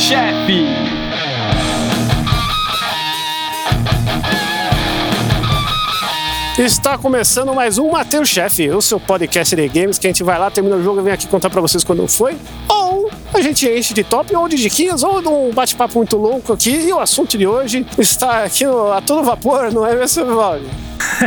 chefe! Está começando mais um Mateus Chefe, o seu podcast de games, que a gente vai lá, termina o jogo e vem aqui contar pra vocês quando foi. Ou a gente enche de top, ou de diquinhas, ou de um bate-papo muito louco aqui. E o assunto de hoje está aqui no- a todo vapor, não é mesmo, Valde?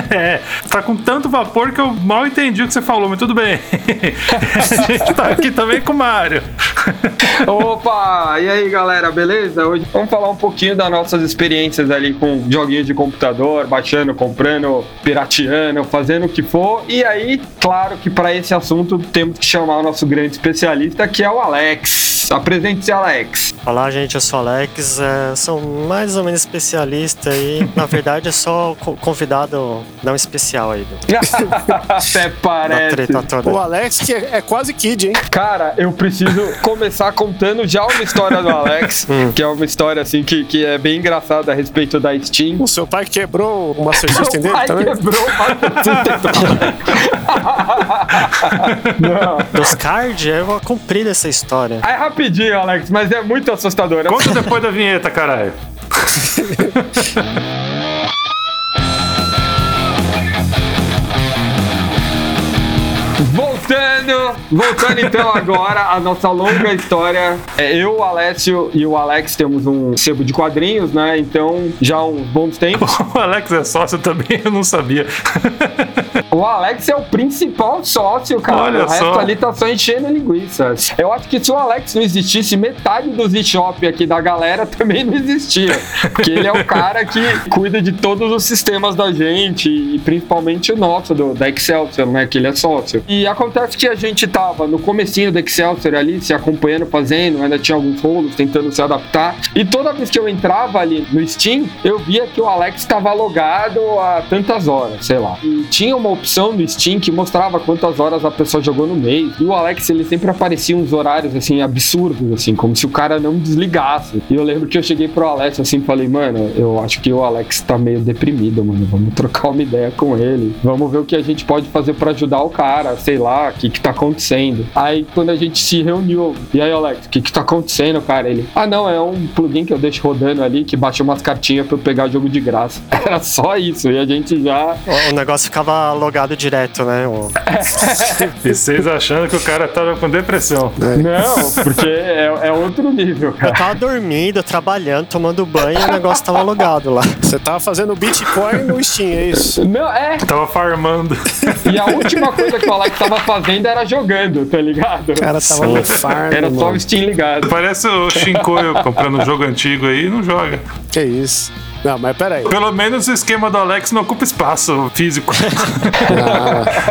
É, tá com tanto vapor que eu mal entendi o que você falou, mas tudo bem. A gente tá aqui também com o Mário. Opa! E aí, galera, beleza? Hoje vamos falar um pouquinho das nossas experiências ali com joguinhos de computador, baixando, comprando, pirateando, fazendo o que for. E aí, claro que para esse assunto temos que chamar o nosso grande especialista, que é o Alex. Apresente-se, Alex. Olá, gente, eu sou Alex, é, sou mais ou menos especialista e, na verdade, é só co- convidado não especial aí do- Até parece. O Alex, que é, é quase kid, hein? Cara, eu preciso começar contando já uma história do Alex, que é uma história assim que, que é bem engraçada a respeito da Steam. O seu pai quebrou o Master System dele pai também? quebrou o Master System. Dos cards, eu comprei essa história. É rapidinho, Alex, mas é muito assustador. Conta depois da vinheta, caralho. Voltando, voltando então agora a nossa longa história. É, eu, o Alessio e o Alex temos um sebo de quadrinhos, né? Então, já há uns bons tempos. O Alex é sócio também, eu não sabia. O Alex é o principal sócio, cara. Olha o resto só. ali tá só enchendo linguiça. Eu acho que se o Alex não existisse, metade dos eShop aqui da galera também não existia. Porque ele é o cara que cuida de todos os sistemas da gente, e principalmente o nosso, do, da Excelsior, né? Que ele é sócio. E acontece que a gente tava no comecinho da Excelsior ali, se acompanhando, fazendo, ainda tinha alguns rolos, tentando se adaptar. E toda vez que eu entrava ali no Steam, eu via que o Alex estava logado há tantas horas, sei lá. E tinha uma opção no Steam que mostrava quantas horas a pessoa jogou no mês. E o Alex, ele sempre aparecia uns horários, assim, absurdos, assim, como se o cara não desligasse. E eu lembro que eu cheguei pro Alex, assim, falei, mano, eu acho que o Alex tá meio deprimido, mano. Vamos trocar uma ideia com ele. Vamos ver o que a gente pode fazer pra ajudar o cara, sei lá, o que que tá acontecendo. Aí, quando a gente se reuniu, e aí, Alex, o que que tá acontecendo, cara? Ele, ah, não, é um plugin que eu deixo rodando ali, que baixa umas cartinhas pra eu pegar jogo de graça. Era só isso, e a gente já O, o negócio ficava logado direto, né? O- E vocês achando que o cara tava com depressão. Não, porque é, é outro nível, Eu cara. tava dormindo, trabalhando, tomando banho e o negócio tava logado lá. Você tava fazendo Bitcoin no Steam, é isso? Não, é. Tava farmando. E a última coisa que o Alex tava fazendo era jogando, tá ligado? O cara tava no farm, Era só o Steam ligado. Parece o Shinkoio comprando um jogo antigo aí e não joga. Que isso? Não, mas peraí. Pelo menos o esquema do Alex não ocupa espaço físico.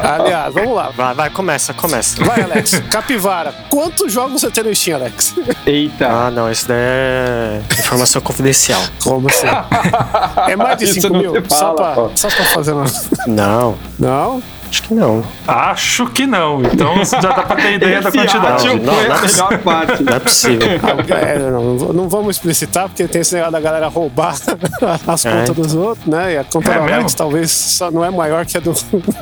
Ah, aliás, vamos lá. Vai, vai, começa, começa. Vai, Alex. Capivara. Quantos jogos você tem no Steam, Alex? Eita. Ah, não, isso daí é informação confidencial. Como assim? É mais de Isso 5 não mil? se só, fala, pra, só pra fazer uma... Não. Não? Acho que não. Acho que não. Então já dá pra ter ideia da quantidade. Não, não a é possível. melhor parte. Não é possível. É, não, não não vamos explicitar, porque tem esse negócio da galera roubar as É. contas dos outros, né? E a conta É do Alex talvez só não é maior que a do,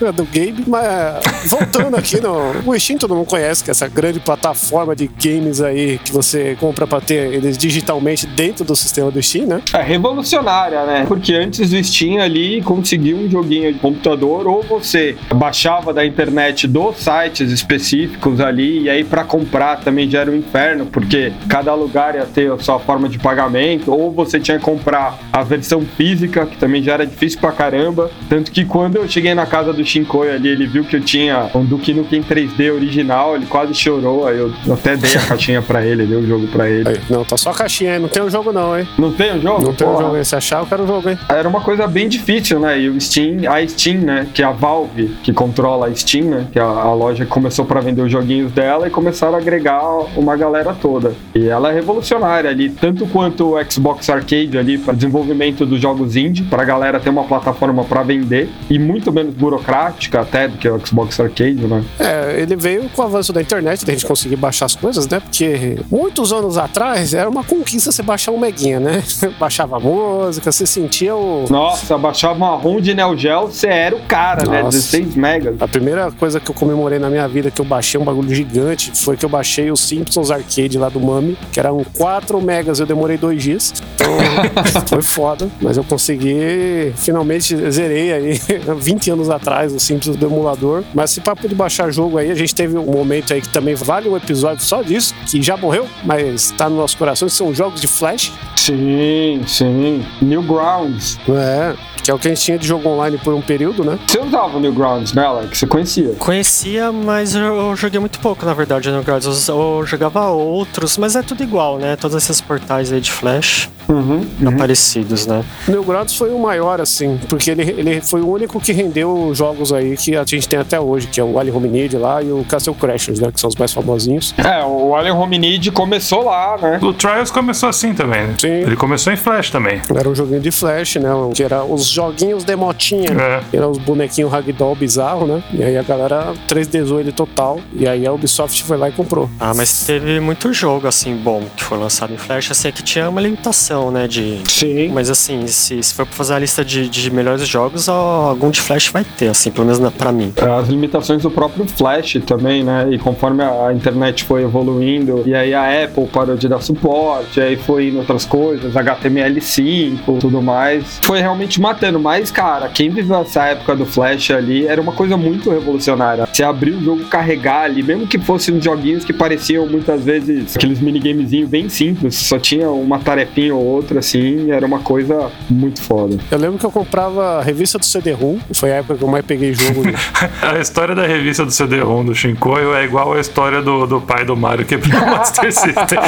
a do Gabe, mas voltando aqui no. O Steam todo mundo conhece, que é essa grande plataforma de games aí que você compra pra ter eles digitalmente dentro do sistema do Steam, né? É revolucionária, né? Porque antes do Steam ali conseguia um joguinho de computador ou você baixava da internet dos sites específicos ali e aí pra comprar também já era um inferno, porque cada lugar ia ter a sua forma de pagamento ou você tinha que comprar a versão física, que também já era difícil pra caramba. Tanto que quando eu cheguei na casa do Shinkoi ali, ele viu que eu tinha um Duke Nukem 3D original, ele quase chorou, aí eu até dei a caixinha pra ele, dei o jogo pra ele. Aí, não, tá só a caixinha aí, não tem o jogo não, hein? Não tem o jogo? Não tem o jogo aí. Se achar, eu quero o jogo, hein? Era uma coisa bem difícil, né? E o Steam, a Steam, né? Que é a Valve que controla a Steam, né? Que é a, a loja que começou para vender os joguinhos dela e começaram a agregar uma galera toda. E ela é revolucionária ali, tanto quanto o Xbox Arcade ali para desenvolvimento dos jogos indie, para a galera ter uma plataforma para vender e muito menos burocrática até do que o Xbox Arcade, né? É, ele veio com o avanço da internet, da gente conseguir baixar as coisas, né? Porque muitos anos atrás era uma conquista você baixar um meguinha, né? Baixava música, você sentia o. Nossa, baixava uma ROM de Neo Geo, você era o cara, né? Nossa. 16 megas. A primeira coisa que eu comemorei na minha vida que eu baixei um bagulho gigante foi que eu baixei o Simpsons Arcade lá do Mami, que eram 4 megas, eu demorei dois dias. Então foi foda, mas eu consegui, finalmente zerei aí 20 anos atrás o Simpsons do emulador. Mas esse papo de baixar jogo aí, a gente teve um momento aí que também vale um episódio só disso, que já morreu, mas tá no nosso coração, são jogos de flash. Sim, sim. Newgrounds. É, que é o que a gente tinha de jogo online por um período, né? Você usava o Newgrounds, né, Alex? Você conhecia? Conhecia, mas eu joguei muito pouco, na verdade, Guardians. Eu, eu jogava outros, mas é tudo igual, né? Todos esses portais aí de Flash Uhum. são parecidos, né? O Newgrounds foi o maior, assim, porque ele, ele foi o único que rendeu jogos aí que a gente tem até hoje, que é o Alien Hominid lá e o Castle Crashers, né? Que são os mais famosinhos. É, o Alien Hominid começou lá, né? O Trials começou assim também. né? Sim. Ele começou em Flash também. Era um joguinho de flash, né? Que era os joguinhos de motinha. É. Que eram os bonequinhos ragdoll bizarro, né? E aí a galera 3Dzou ele total. E aí a Ubisoft foi lá e comprou. Ah, mas teve muito jogo, assim, bom, que foi lançado em Flash. Assim, que tinha uma limitação, né? De... Sim. Mas, assim, se, se for pra fazer a lista de, de melhores jogos, algum de Flash vai ter, assim, pelo menos na, pra mim. As limitações do próprio Flash também, né? E conforme a internet foi evoluindo, e aí a Apple parou de dar suporte, aí foi indo outras coisas, HTML5, tudo mais. Foi realmente matando. Mas, cara, quem viveu essa época do Flash ali era uma coisa muito revolucionária. Você abrir o jogo, carregar ali, mesmo que fossem uns joguinhos que pareciam muitas vezes aqueles minigamezinhos bem simples, só tinha uma tarefinha ou outra, assim, era uma coisa muito foda. Eu lembro que eu comprava a revista do CD-ROM. Foi a época que eu mais peguei jogo. A história da revista do CD-ROM do Shinkoio é igual a história do, do pai do Mario quebrou o Master System.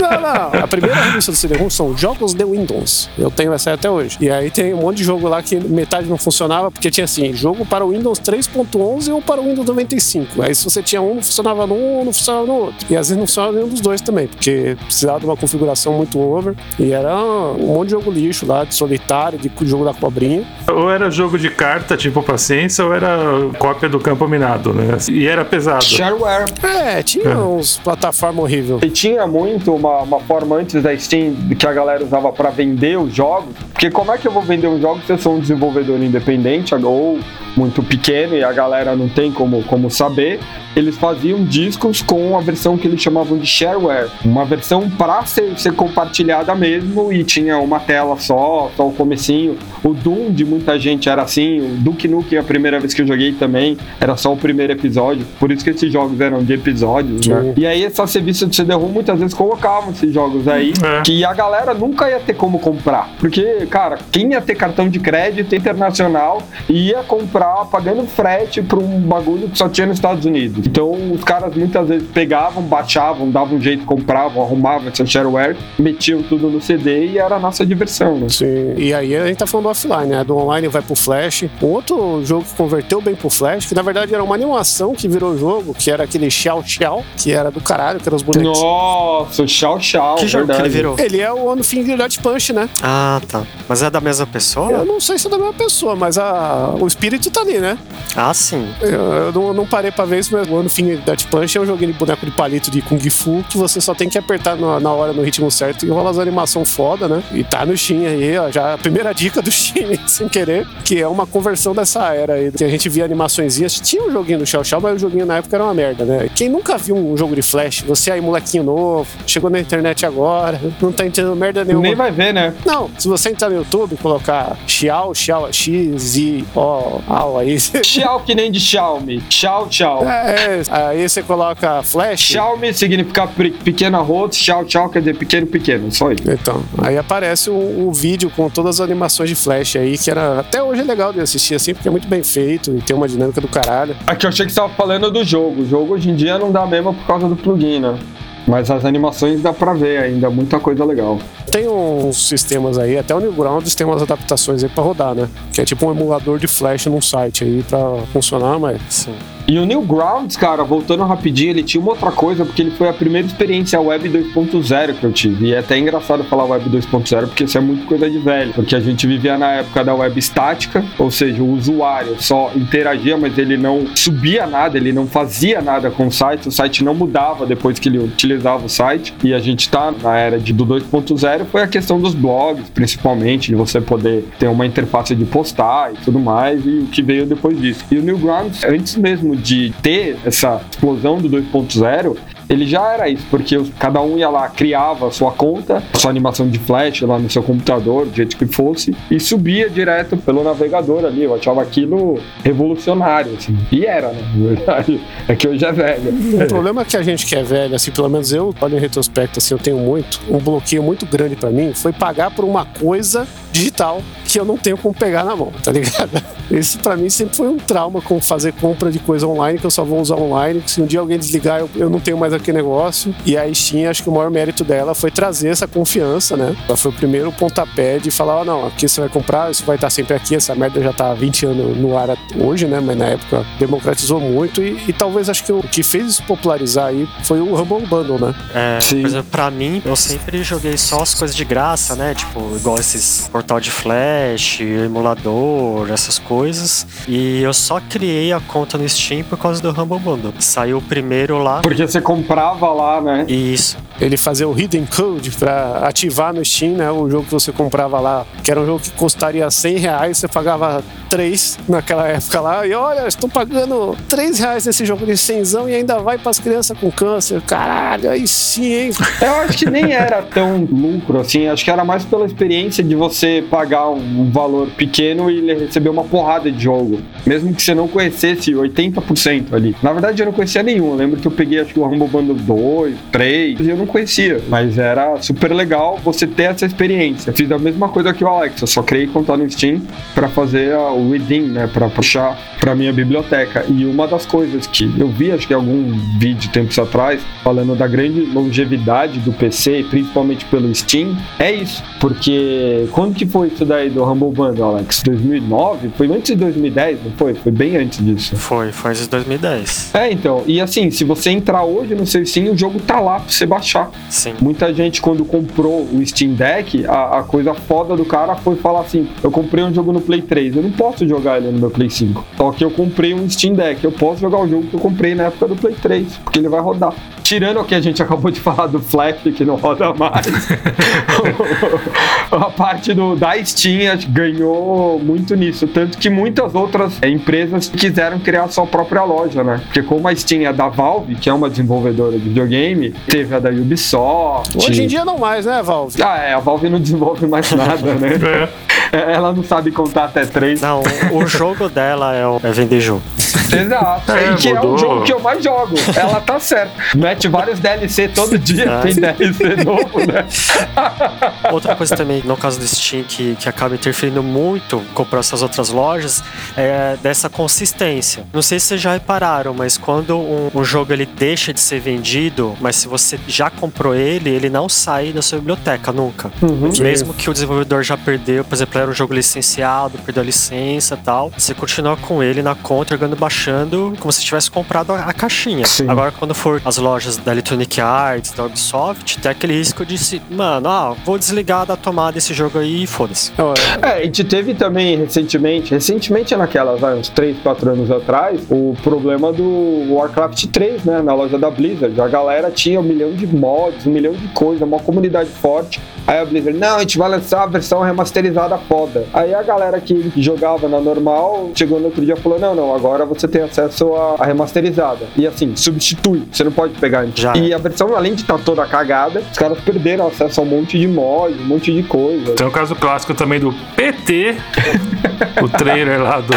Não, não. A primeira revista do CD-ROM são jogos de Windows. Eu tenho essa até hoje. E aí tem um monte de jogo lá que metade não funcionava, porque tinha assim, jogo para o Windows 3.11 ou para o Windows 95. Aí se você tinha um, não funcionava num, não funcionava no outro. E às vezes não funcionava nenhum dos dois também, porque precisava de uma configuração muito over. E era um monte de jogo lixo lá, de solitário, de jogo da cobrinha. ou era jogo de carta, tipo paciência, ou era cópia do campo minado, né? E era pesado. Shareware. É, tinha uns plataforma horrível. E tinha muito uma, uma forma antes da Steam que a galera usava para vender os jogos. Porque como é que eu vou vender um jogo se eu sou um desenvolvedor independente ou muito pequeno e a galera não tem como, como saber? Eles faziam discos com a versão que eles chamavam de shareware, uma versão para ser, ser compartilhada mesmo e tinha uma tela só, só o comecinho. O Doom de muita gente era assim, o Duke Nukem a primeira vez que eu joguei também era só o primeiro episódio, por isso que esses jogos eram de episódios, né? Sim. E aí essas revistas de CD-ROM muitas vezes colocavam esses jogos aí É. que a galera nunca ia ter como comprar. Porque, cara, quem ia ter cartão de crédito internacional ia comprar pagando frete pra um bagulho que só tinha nos Estados Unidos. Então os caras muitas vezes pegavam, baixavam, davam um jeito, compravam, arrumavam essa shareware, metiam tudo no CD e era a nossa diversão, né? Sim. E aí a gente tá falando do offline, né? Do online vai pro Flash. Um outro jogo que converteu bem pro Flash, que na verdade era uma animação que virou jogo, que era aquele Xiao Xiao, que era do caralho, que eram os bonecos. Nossa, o Xiao Xiao, que jogo que verdade. ele virou? Ele é o Ono Fingered Punch, né? Ah, tá. Mas é da mesma pessoa? Eu não sei se é da mesma pessoa, mas a, o espírito tá ali, né? Ah, sim. Eu, eu não, eu não parei pra ver isso, mas o ano fim Death Punch é um joguinho de boneco de palito de Kung Fu que você só tem que apertar na, na hora, no ritmo certo e rola as animação foda, né? E tá no Steam aí, ó, já a primeira dica do Steam, sem querer, que é uma conversão dessa era aí, que a gente via animaçõezinhas. Tinha um joguinho do Shell Shell, mas o joguinho na época era uma merda, né? Quem nunca viu um jogo de Flash, você aí, molequinho novo, chegou na internet agora, não tá entendendo merda nenhuma. Nem vai ver, né? Não, se você entrar no YouTube e colocar Xiao, Xiao, X, I, O, Ao, aí. Xiao que nem de Xiaomi. Tchau, tchau. É, aí você coloca Flash. Xiaomi significa pe- pequena rosto, tchau, tchau quer dizer pequeno, pequeno. Só Então, aí aparece um, um vídeo com todas as animações de Flash aí, que era até hoje é legal de assistir assim, porque é muito bem feito e tem uma dinâmica do caralho. Aqui eu achei que você tava falando do jogo. O jogo hoje em dia não dá mesmo por causa do plugin, né? Mas as animações dá pra ver ainda, muita coisa legal. Tem uns sistemas aí, até o Newgrounds tem umas adaptações aí pra rodar, né? Que é tipo um emulador de Flash num site aí pra funcionar, mas Sim. E o Newgrounds, cara, voltando rapidinho, ele tinha uma outra coisa, porque ele foi a primeira experiência web 2.0 que eu tive. E é até engraçado falar web 2.0, porque isso é muito coisa de velho. Porque a gente vivia na época da web estática, ou seja, o usuário só interagia, mas ele não subia nada, ele não fazia nada com o site, o site não mudava depois que ele utilizava o site. E a gente tá na era de, do 2.0, foi a questão dos blogs, principalmente, de você poder ter uma interface de postar e tudo mais, e o que veio depois disso. E o Newgrounds, antes mesmo de ter essa explosão do 2.0, ele já era isso, porque cada um ia lá, criava a sua conta, a sua animação de flash lá no seu computador, do jeito que fosse, e subia direto pelo navegador ali. Eu achava aquilo revolucionário, assim. E era, né? É que hoje é velho. o problema é que a gente que é velho, assim, pelo menos eu, olha em retrospecto, assim, eu tenho muito, um bloqueio muito grande pra mim foi pagar por uma coisa digital que eu não tenho como pegar na mão, tá ligado? Esse pra mim sempre foi um trauma com fazer compra de coisa online que eu só vou usar online. que Se um dia alguém desligar, eu, eu não tenho mais aquele negócio. E a Steam, acho que o maior mérito dela foi trazer essa confiança, né? Ela foi o primeiro pontapé de falar: ó, não, aqui você vai comprar, isso vai estar sempre aqui. Essa merda já tá há 20 anos no ar hoje, né? Mas na época democratizou muito. E, e talvez acho que o que fez isso popularizar aí foi o Humble Bundle, né? É, Sim. por exemplo, pra mim, eu sempre joguei só as coisas de graça, né? Tipo, igual esses portal de flash, emulador, essas coisas. E eu só criei a conta no Steam por causa do Humble Bundle. Saiu o primeiro lá. Porque você comprava lá, né? Isso. Ele fazia o Hidden Code pra ativar no Steam, né? O jogo que você comprava lá, que era um jogo que custaria 100 reais, você pagava 3 naquela época lá. E olha, estou pagando 3 reais nesse jogo de 100 e ainda vai pras crianças com câncer. Caralho, aí sim, hein? Eu acho que nem era tão lucro assim, acho que era mais pela experiência de você pagar um valor pequeno e receber uma porrada de jogo. Mesmo que você não conhecesse 80% ali. Na verdade, eu não conhecia nenhum. Eu lembro que eu peguei acho que o Rumble Bundle 2, 3, e eu não conhecia. Mas era super legal você ter essa experiência. Fiz a mesma coisa que o Alex, eu só criei conta no Steam pra fazer o redeem, né? Pra puxar pra minha biblioteca. E uma das coisas que eu vi, acho que algum vídeo tempos atrás, falando da grande longevidade do PC, principalmente pelo Steam, é isso. Porque quando que foi isso daí do Humble Bundle, Alex? 2009? Foi antes de 2010, não foi? Foi bem antes disso. Foi, foi antes de 2010. É, então. E assim, se você entrar hoje no seu Steam, o jogo tá lá pra você baixar. Sim. Muita gente, quando comprou o Steam Deck, a, a coisa foda do cara foi falar assim: eu comprei um jogo no Play 3, eu não posso jogar ele no meu Play 5. Só que eu comprei um Steam Deck, eu posso jogar o jogo que eu comprei na época do Play 3, porque ele vai rodar. Tirando o que a gente acabou de falar do Flash, que não roda mais. a parte do, da Steam ganhou muito nisso. Tanto que muitas outras é, empresas quiseram criar sua própria loja, né? Porque como a Steam é da Valve, que é uma desenvolvedora de videogame, teve a da Ubisoft. Hoje em dia não mais, né, Valve? Ah, é, a Valve não desenvolve mais nada, né? É, Ela não sabe contar até três. Não, o jogo dela é, o- é vender jogo. Exato. É, e que é mudou. o jogo que eu mais jogo. Ela tá certa. Mete vários DLC todo dia, Ah. tem DLC novo, né? Outra coisa também, no caso do Steam, que, que acaba interferindo muito com essas outras lojas, é dessa consistência. Não sei se vocês já repararam, mas quando um, um jogo ele deixa de ser vendido, mas se você já comprou ele, ele não sai da sua biblioteca nunca. Uhum. Mesmo que o desenvolvedor já perdeu, por exemplo, era um jogo licenciado, perdeu a licença e tal, você continua com ele na conta, jogando, baixando, como se tivesse comprado a, a caixinha. Sim. Agora, quando for as lojas da Electronic Arts, da Ubisoft, tem aquele risco de se, mano, ah, vou desligar da tomada esse jogo aí e foda-se. Ó, É, a gente teve também recentemente, recentemente é naquelas, vai, uns 3, 4 anos atrás, o problema do Warcraft 3, né, na loja da Blizzard. A galera tinha um milhão de mods, um milhão de coisas, uma comunidade forte. Aí a Blizzard, não, a gente vai lançar a versão remasterizada foda. Aí a galera que jogava na normal chegou no outro dia e falou: não, não, agora você tem acesso à, remasterizada. E assim, substitui, você não pode pegar antes. Já. E a versão, além de estar toda cagada, os caras perderam acesso a um monte de mod, um monte de coisa. Tem o caso clássico também do PT, o trailer lá do.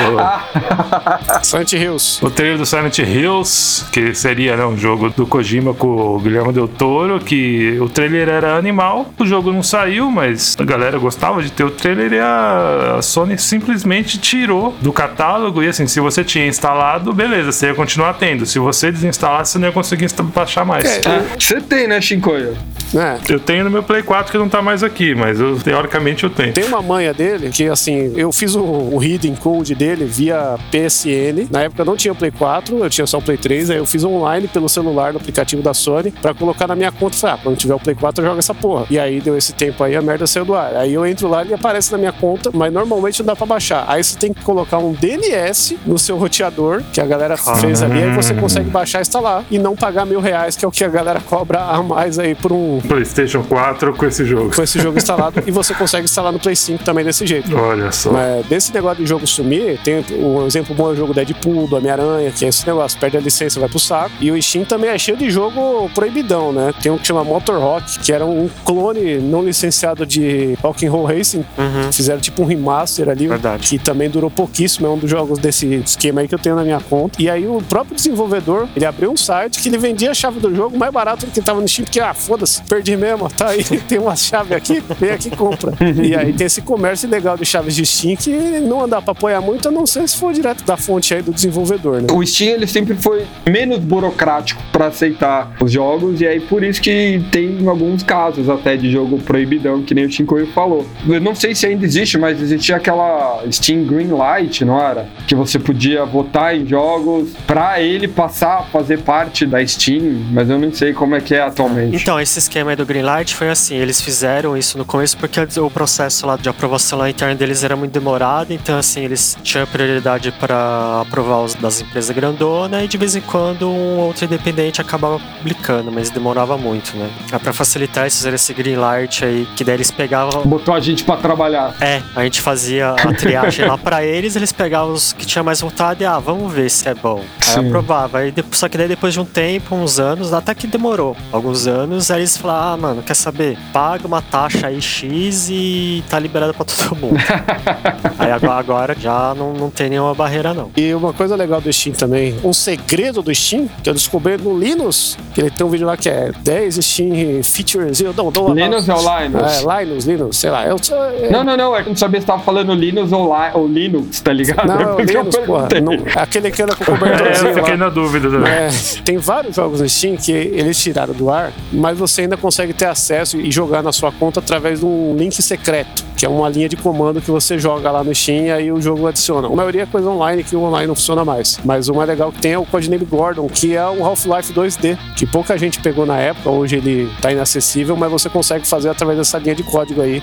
Silent Hills. O trailer do Silent Hills, que seria né, um jogo do Kojima com o Guilherme Del Toro, que o trailer era animal, o jogo não saiu, mas a galera gostava de ter o trailer e a a Sony simplesmente tirou do catálogo. E assim, se você tinha instalado, beleza, você ia continuar tendo. Se você desinstalasse, você não ia conseguir baixar mais. É, É, Você tem, né, Shinkoio? Né? Eu tenho no meu Play 4 que não tá mais aqui, mas eu, teoricamente eu tenho. Tem uma manha dele que, assim, eu fiz o, o hidden code dele via PSN. Na época eu não tinha Play 4, eu tinha só o Play 3. Aí eu fiz online pelo celular no aplicativo da Sony pra colocar na minha conta. Falei, ah, quando tiver o Play 4 eu jogo essa porra. E aí deu esse tempo aí, a merda saiu do ar. Aí eu entro lá e ele aparece na minha conta, mas normalmente não dá pra baixar. Aí você tem que colocar um DNS no seu roteador, que a galera fez ali, aí você consegue baixar e instalar. E não pagar mil reais, que é o que a galera cobra a mais aí por um. PlayStation 4 com esse jogo. Com esse jogo instalado, e você consegue instalar no Play 5 também desse jeito. Olha só. Mas desse negócio de jogo sumir, tem um exemplo bom é o jogo Deadpool, do Homem-Aranha, que é esse negócio, perde a licença, vai pro saco. E o Steam também é cheio de jogo proibidão, né? Tem um que chama Motor Rock, que era um clone não licenciado de Rock'n'Roll Racing. Fizeram tipo um remaster ali, Verdade. que também durou pouquíssimo, é um dos jogos desse esquema aí que eu tenho na minha conta. E aí o próprio desenvolvedor, ele abriu um site que ele vendia a chave do jogo mais barato do que tava no Steam, porque, ah, foda-se, perdi mesmo, tá aí, tem uma chave aqui, vem aqui e compra. e aí tem esse comércio legal de chaves de Steam que não dá pra apoiar muito, a não ser se for direto da fonte aí do desenvolvedor, né? O Steam ele sempre foi menos burocrático para aceitar os jogos e aí por isso que tem alguns casos até de jogo proibidão, que nem o Shinkoio falou. Eu não sei se ainda existe, mas existia aquela Steam Greenlight, não era? Que você podia votar em jogos para ele passar a fazer parte da Steam, mas eu não sei como é que é atualmente. Então, esse esquema aí do Greenlight foi assim, eles fizeram isso no começo porque o processo lá de aprovação lá interna deles era muito demorado, então assim, eles tinham prioridade para aprovar os das empresas grandona e de vez em quando um outro independente acabava publicando, mas demorava muito, né? É para facilitar eles fizeram esse Greenlight aí, que daí eles pegavam Botou a gente para trabalhar. é, a gente fazia a triagem lá pra eles, eles pegavam os que tinha mais vontade e, ah, vamos ver se é bom. Aí Sim. aprovava. Aí, só que daí depois de um tempo, uns anos, até que demorou alguns anos, aí eles falaram, ah, mano, quer saber? Paga uma taxa aí X e tá liberado pra todo mundo. aí agora, agora já não, não tem nenhuma barreira, não. E uma coisa legal do Steam também, um segredo do Steam, que eu descobri no Linux, que ele tem um vídeo lá que é 10 Steam features. Eu não, não, Linux ou Linux? É, Linux, Linux, sei lá. Eu, é, Não, não, não. Eu não sabia se tava falando Linux ou, Li- ou Linux, tá ligado? Não, é o eu Linux, porra. Não- aquele que anda com o É, eu cobertorzinho fiquei lá. na dúvida também. É, tem vários jogos no Steam que eles tiraram do ar, mas você ainda consegue ter acesso e jogar na sua conta através de um link secreto, que é uma linha de comando que você joga lá no Steam e aí o jogo adiciona. A maioria é coisa online que o online não funciona mais. Mas o mais legal que tem é o Codename Gordon, que é um Half-Life 2D, que pouca gente pegou na época, hoje ele tá inacessível, mas você consegue fazer através dessa linha de código aí.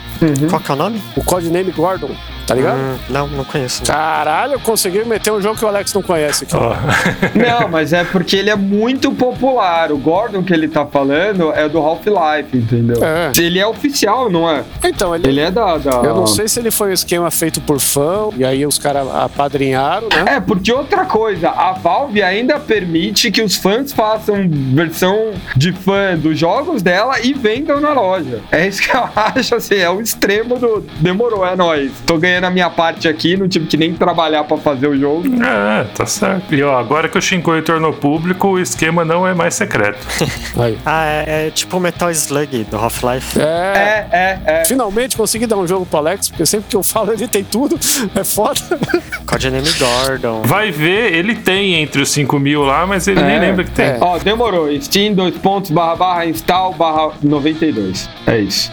Qual que é o nome? O Codename Gordon, tá ligado? Hum, não, não conheço. Caralho, eu consegui meter um jogo que o Alex não conhece aqui. Ó, Não, mas é porque ele é muito popular. O Gordon que ele tá falando é do Half-Life, entendeu? É. Ele é oficial, não é? Então, ele, Ele é da. da- Eu não sei se ele foi um esquema feito por fã, e aí os caras apadrinharam, né? É, porque outra coisa, a Valve ainda permite que os fãs façam versão de fã dos jogos dela e vendam na loja. É isso que eu acho, assim, é o extremo do. Demorou, é nóis. Tô ganhando a minha parte aqui, não tive que nem trabalhar pra fazer o jogo. é, tá certo. E ó, agora que o Shinkoi tornou público, o esquema não é mais secreto. Ah, é, é tipo o Metal Slug do Half-Life. É. É, é, é. Finalmente consegui dar um jogo pro Alex, porque sempre que eu falo ele tem tudo. É foda. Codename Gordon. Vai ver, ele tem entre os 5 mil lá, mas ele nem É, lembra que tem. é. Ó, demorou. Steam, dois pontos, barra, barra, install, barra 92. É isso.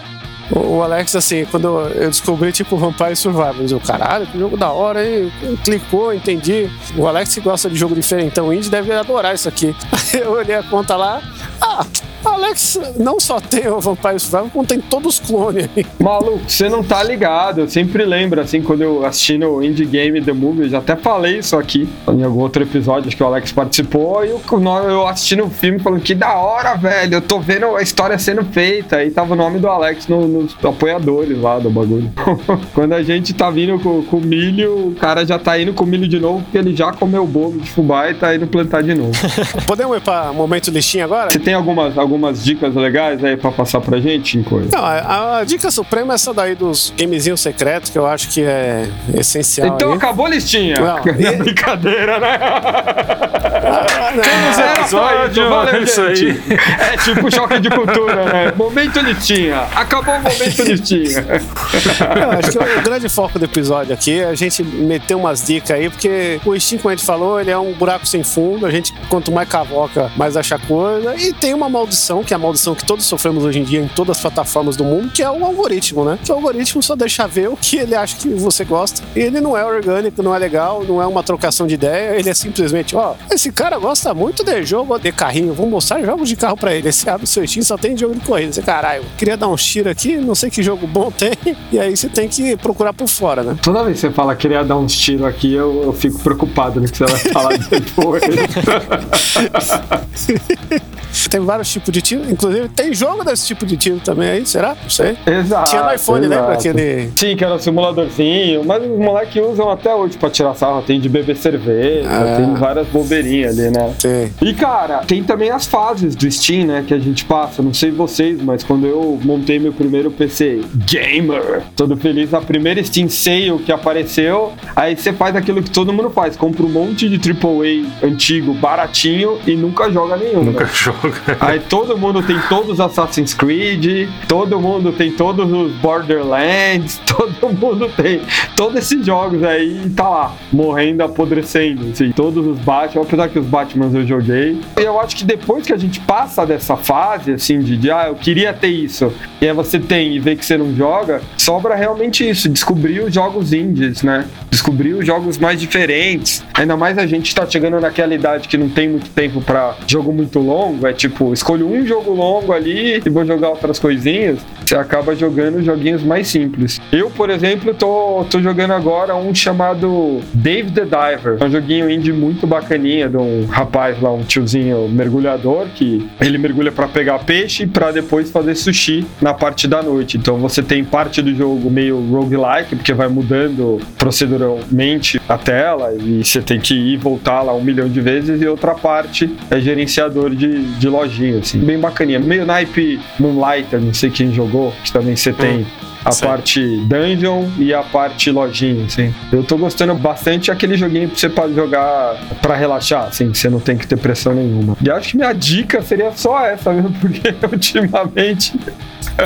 O Alex, assim, quando eu descobri, tipo, Vampire Survivor, eu, caralho, que jogo da hora, hein? Clicou, entendi. O Alex que gosta de jogo diferentão indie deve adorar isso aqui. Aí eu olhei a conta lá, ah, Alex não só tem o Vampire Survivor, como tem todos os clones aí. Maluco, você não tá ligado. Eu sempre lembro, assim, quando eu assisti no Indie Game The Movie, já até falei isso aqui em algum outro episódio, acho que o Alex participou, e eu, eu assistindo o filme falando que da hora, velho, eu tô vendo a história sendo feita. Aí tava o nome do Alex no, nos apoiadores lá do bagulho. quando a gente tá vindo com, com milho, o cara já tá indo com milho de novo, porque ele já comeu o bolo de fubá e tá indo plantar de novo. Podemos ir pra momento listinha agora? Você tem algumas, algumas dicas legais aí pra passar pra gente, Chico? Não, a, a, dica suprema é essa daí dos gamezinhos secretos, que eu acho que é essencial. Então aí. acabou a listinha. Não, é brincadeira, né? Ah, não, isso, valeu, isso gente. É tipo choque de cultura, né? Momento listinha. Acabou o momento listinha. Eu acho que o grande foco do episódio aqui é a gente meter umas dicas aí, porque o Steam, como a gente falou, ele é um buraco sem fundo. A gente, quanto mais cavoca, mais acha coisa. E tem uma maldição, que é a maldição que todos sofremos hoje em dia em todas as plataformas do mundo, que é o algoritmo, né? Que o algoritmo só deixa ver o que ele acha que você gosta. E ele não é orgânico, não é legal, não é uma trocação de ideia. Ele é simplesmente, ó, esse cara gosta muito de jogo de carrinho, vou mostrar jogos de carro pra ele. Você abre o seu Steam, só tem jogo de corrida. Você, caralho, queria dar um tiro aqui, não sei que jogo bom tem. E aí você tem que procurar por fora, né? Toda vez que você fala queria dar uns tiros aqui, eu, eu fico preocupado no que você vai falar depois. tem vários tipos de tiro, inclusive tem jogo desse tipo de tiro também aí, será? Não sei. Exato. Tinha no iPhone, exato. lembra aquele. Sim, que era um simuladorzinho, mas os moleques usam até hoje pra tirar sarro. Tem de beber cerveja, Ah. tem várias bobeirinhas ali, né? Tem. E cara, tem também as fases do Steam, né? Que a gente passa. Não sei vocês, mas quando eu montei meu primeiro PC gamer, todo feliz na primeira Steam Sale que apareceu, aí você faz aquilo que todo mundo faz: compra um monte de AAA antigo, baratinho e nunca joga nenhum. Nunca né? joga. Aí todo mundo tem todos os Assassin's Creed, todo mundo tem todos os Borderlands, todo mundo tem todos esses jogos aí e tá lá, morrendo, apodrecendo, assim, todos os Batman, apesar que os Batmans eu joguei. E eu acho que depois que a gente passa dessa fase, assim, de, de ah, eu queria ter isso, e aí você tem e vê que você não joga, sobra realmente isso, descobrir os jogos indies, né? Descobrir os jogos mais diferentes. Ainda mais a gente tá chegando naquela idade que não tem muito tempo pra jogo muito longo, é tipo, escolho um jogo longo ali e vou jogar outras coisinhas. Você acaba jogando joguinhos mais simples. Eu, por exemplo, tô, tô jogando agora um chamado Dave the Diver. É um joguinho indie muito bacaninha de um rapaz lá, um tiozinho mergulhador, que ele mergulha pra pegar peixe e pra depois fazer sushi na parte da noite. Então você tem parte do jogo meio roguelike, porque vai mudando proceduralmente a tela e você tem que ir e voltar lá um milhão de vezes, e outra parte é gerenciador de, de lojinha, assim, bem bacaninha. Meio naipe Moonlighter, não sei quem jogou, que também você tem a sei. parte dungeon e a parte lojinha, assim. Eu tô gostando bastante aquele joguinho que você pode jogar pra relaxar, assim, que você não tem que ter pressão nenhuma. E acho que minha dica seria só essa mesmo, porque ultimamente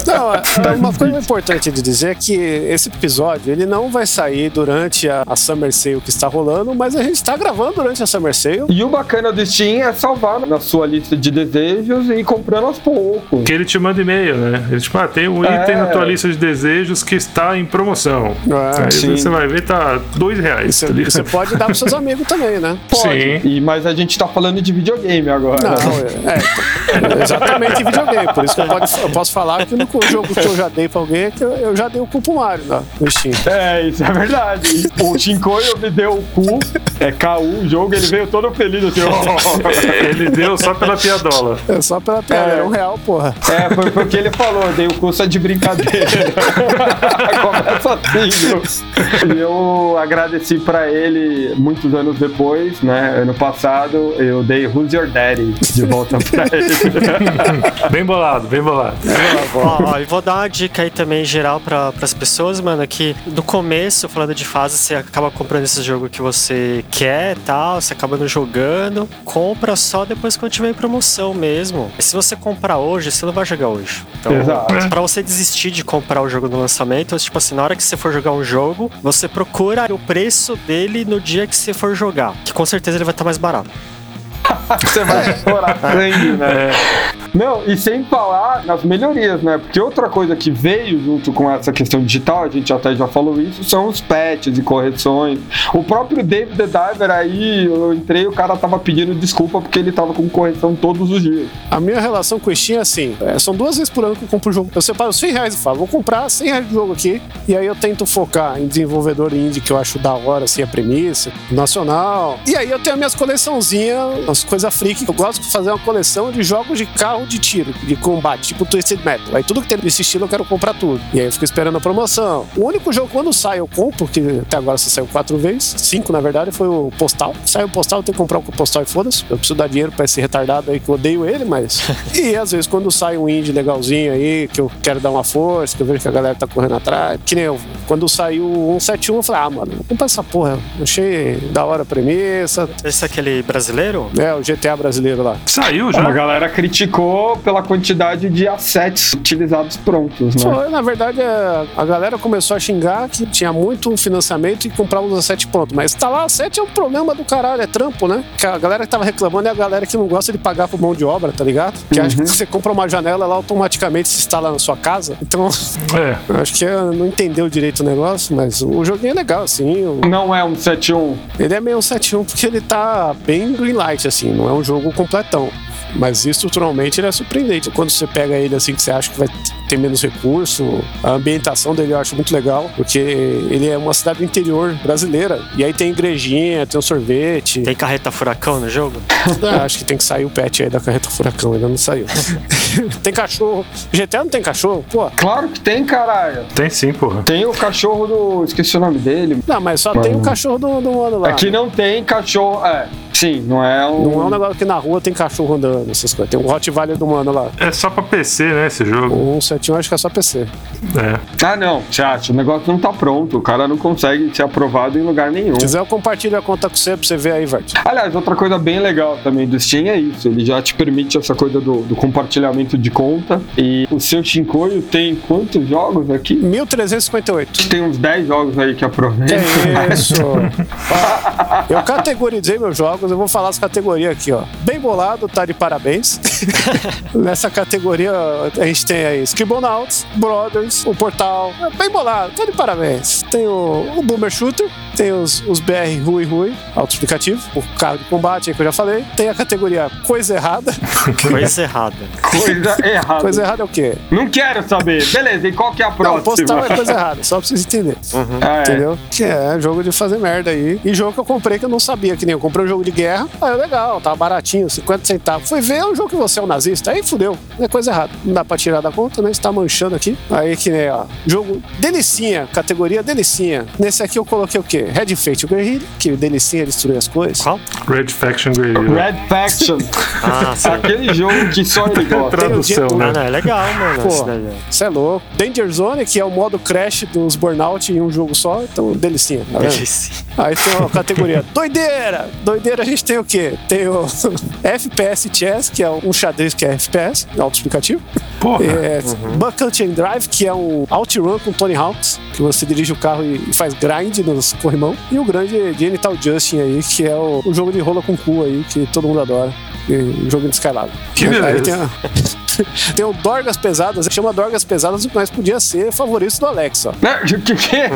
Não, é- uma coisa importante de dizer é que esse episódio ele não vai sair durante a, a Summer Sale que está rolando, mas a gente está gravando durante a Summer Sale. E o bacana do Steam é salvar na sua lista de desejos e ir comprando aos poucos. Que ele te manda e-mail, né? Ele tipo, ah, tem um É. item na tua lista de desejos que está em promoção. Ah, Aí sim. você vai ver, tá dois reais. Você, tá você pode dar para seus amigos também, né? Sim. E, mas a gente tá falando de videogame agora. Não, é, é, exatamente videogame. Por isso que eu, pode- eu posso falar que no jogo que eu já dei pra alguém é que eu, eu já dei o cu pro Mario né, no Steam. É, isso é verdade. O Shinkoio me deu o cu, é KU o jogo, ele veio todo feliz assim. ó. Ele deu só pela piadola. É só pela piada, É. era um real, porra. É, foi porque ele falou, dei o cu só de brincadeira. Começa assim. viu? E eu agradeci pra ele muitos anos depois, né? Ano passado, eu dei Who's Your Daddy de volta pra ele. Bem bolado, bem bolado. Ó, ó, e vou dar uma dica aí também geral para as pessoas, mano, que no começo, falando de fase, você acaba comprando esse jogo que você quer e tal, você acaba não jogando. Compra só depois quando tiver em promoção mesmo. E se você comprar hoje, você não vai jogar hoje. Então, Exato. pra você desistir de comprar o jogo no lançamento, tipo assim, na hora que você for jogar um jogo, você procura o preço dele no dia que você for jogar. Que com certeza ele vai estar mais barato. Você vai chorar sangue, né? Não, e sem falar nas melhorias, né? Porque outra coisa que veio junto com essa questão digital, a gente até já falou isso, são os patches e correções. O próprio David the Diver aí, eu entrei, o cara tava pedindo desculpa porque ele tava com correção todos os dias. A minha relação com o Steam é assim: é, são duas vezes por ano que eu compro o jogo. Eu separo 100 reais e falo, vou comprar 100 reais de jogo aqui. E aí eu tento focar em desenvolvedor indie que eu acho da hora, assim, a premissa, nacional. E aí eu tenho as minhas coleçãozinhas, as coisas freak. Eu gosto de fazer uma coleção de jogos de carro de tiro, de combate, tipo Twisted Metal. Aí tudo que tem desse estilo eu quero comprar tudo. E aí eu fico esperando a promoção. O único jogo quando sai eu compro, porque até agora só saiu quatro vezes, cinco na verdade, foi o Postal. Saiu o Postal, eu tenho que comprar o Postal e foda-se. Eu preciso dar dinheiro pra esse retardado aí que eu odeio ele, mas. e às vezes quando sai um indie legalzinho aí, que eu quero dar uma força, que eu vejo que a galera tá correndo atrás. Que nem eu. Quando saiu o 171, eu falei, ah, mano, vou comprar essa porra. Achei da hora a premissa. Esse é aquele brasileiro? É, o GTA brasileiro lá. Saiu A já? galera criticou pela quantidade de assets utilizados prontos, né? Foi, na verdade, é, a galera começou a xingar que tinha muito financiamento e comprava os assets pronto. Mas instalar asset é um problema do caralho, é trampo, né? Que a galera que tava reclamando é a galera que não gosta de pagar por mão de obra, tá ligado? Que acha que você compra uma janela, ela automaticamente se instala na sua casa. Então, É. eu acho que eu não entendeu direito o negócio, mas o joguinho é legal, assim. o- Não é um 71. Ele é meio um 7-1 porque ele tá bem greenlight, assim, não é um jogo completão. Mas estruturalmente ele é surpreendente. Quando você pega ele assim, que você acha que vai ter menos recurso, a ambientação dele eu acho muito legal, porque ele é uma cidade do interior brasileira. E aí tem igrejinha, tem um sorvete. Tem carreta furacão no jogo? Ah, acho que tem que sair o pet aí da carreta furacão, ainda não saiu. tem cachorro. GTA não tem cachorro? Pô. Claro que tem, caralho. Tem sim, porra. Tem o cachorro do. Esqueci o nome dele. Não, mas só tem o cachorro do, do mano lá. Aqui não tem cachorro. É, sim, não é um. Não é um negócio que na rua tem cachorro andando, essas coisas. Tem um Rottweiler do mano lá. É só pra PC, né, esse jogo? O 171 acho que é só PC. É. Ah, não, acha? O negócio não tá pronto. O cara não consegue ser aprovado em lugar nenhum. Se quiser, eu compartilho a conta com você pra você ver aí, Vert. Aliás, outra coisa bem legal também do Steam é isso. Ele já te permite essa coisa do, do compartilhamento de conta. E o seu Shinkoio tem quantos jogos aqui? 1358. Tem uns 10 jogos aí que aproveitam. Que isso? Eu categorizei meus jogos, eu vou falar as categorias aqui, ó. Bem bolado, tá de parabéns. Nessa categoria a gente tem aí Scribblenauts, Brothers, o Portal. É Bem bolado, tá de parabéns. Tem o, o Boomer Shooter, tem os, os BR Rui Rui, autoexplicativo, o carro de combate aí que eu já falei. Tem a categoria Coisa Errada. Coisa errada. Coisa errada. Coisa errada é o quê? Não quero saber. Beleza, e qual que é a Não, próxima? postal é coisa errada, só pra vocês entenderem. Ah, é. Entendeu? Que é jogo de fazer merda aí. E jogo que eu comprei que eu não sabia, que nem eu comprei um jogo de guerra. Aí legal, tava baratinho, 50 centavos. Fui ver, é um jogo que você é um nazista. Aí fudeu, é coisa errada. Não dá pra tirar da conta, né? Está manchando aqui. Aí que nem, ó. Jogo delicinha, categoria delicinha. Nesse aqui eu coloquei o quê? Red Fate, o Guerrilha, que delicinha destruir as coisas. Qual? Red Faction Guerrilla. Red Faction. Ah, sim. Aquele jogo que só ele gosta. Tradução, Tem o né? Não, é legal, mano. Pô. Isso é. Louco. Danger Zone, que é o modo crash dos Burnout em um jogo só. Então, delicinha. Tá? Esse- Aí tem uma categoria doideira. Doideira a gente tem o quê? Tem o FPS Chess, que é um xadrez que é FPS, autoexplicativo. Porra. É, Bucket and Drive, que é um outrun com Tony Hawks, que você dirige o carro e faz grind nos corrimão. E o grande Genital Justin aí, que é o, o jogo de rola com cu aí, que todo mundo adora. E o jogo de escalada. Que beleza. tem, a- tem o Dorgas Pesadas, chama Dorgas Pesadas, mas podia ser favorito do Alex, ó. Né? O que que é?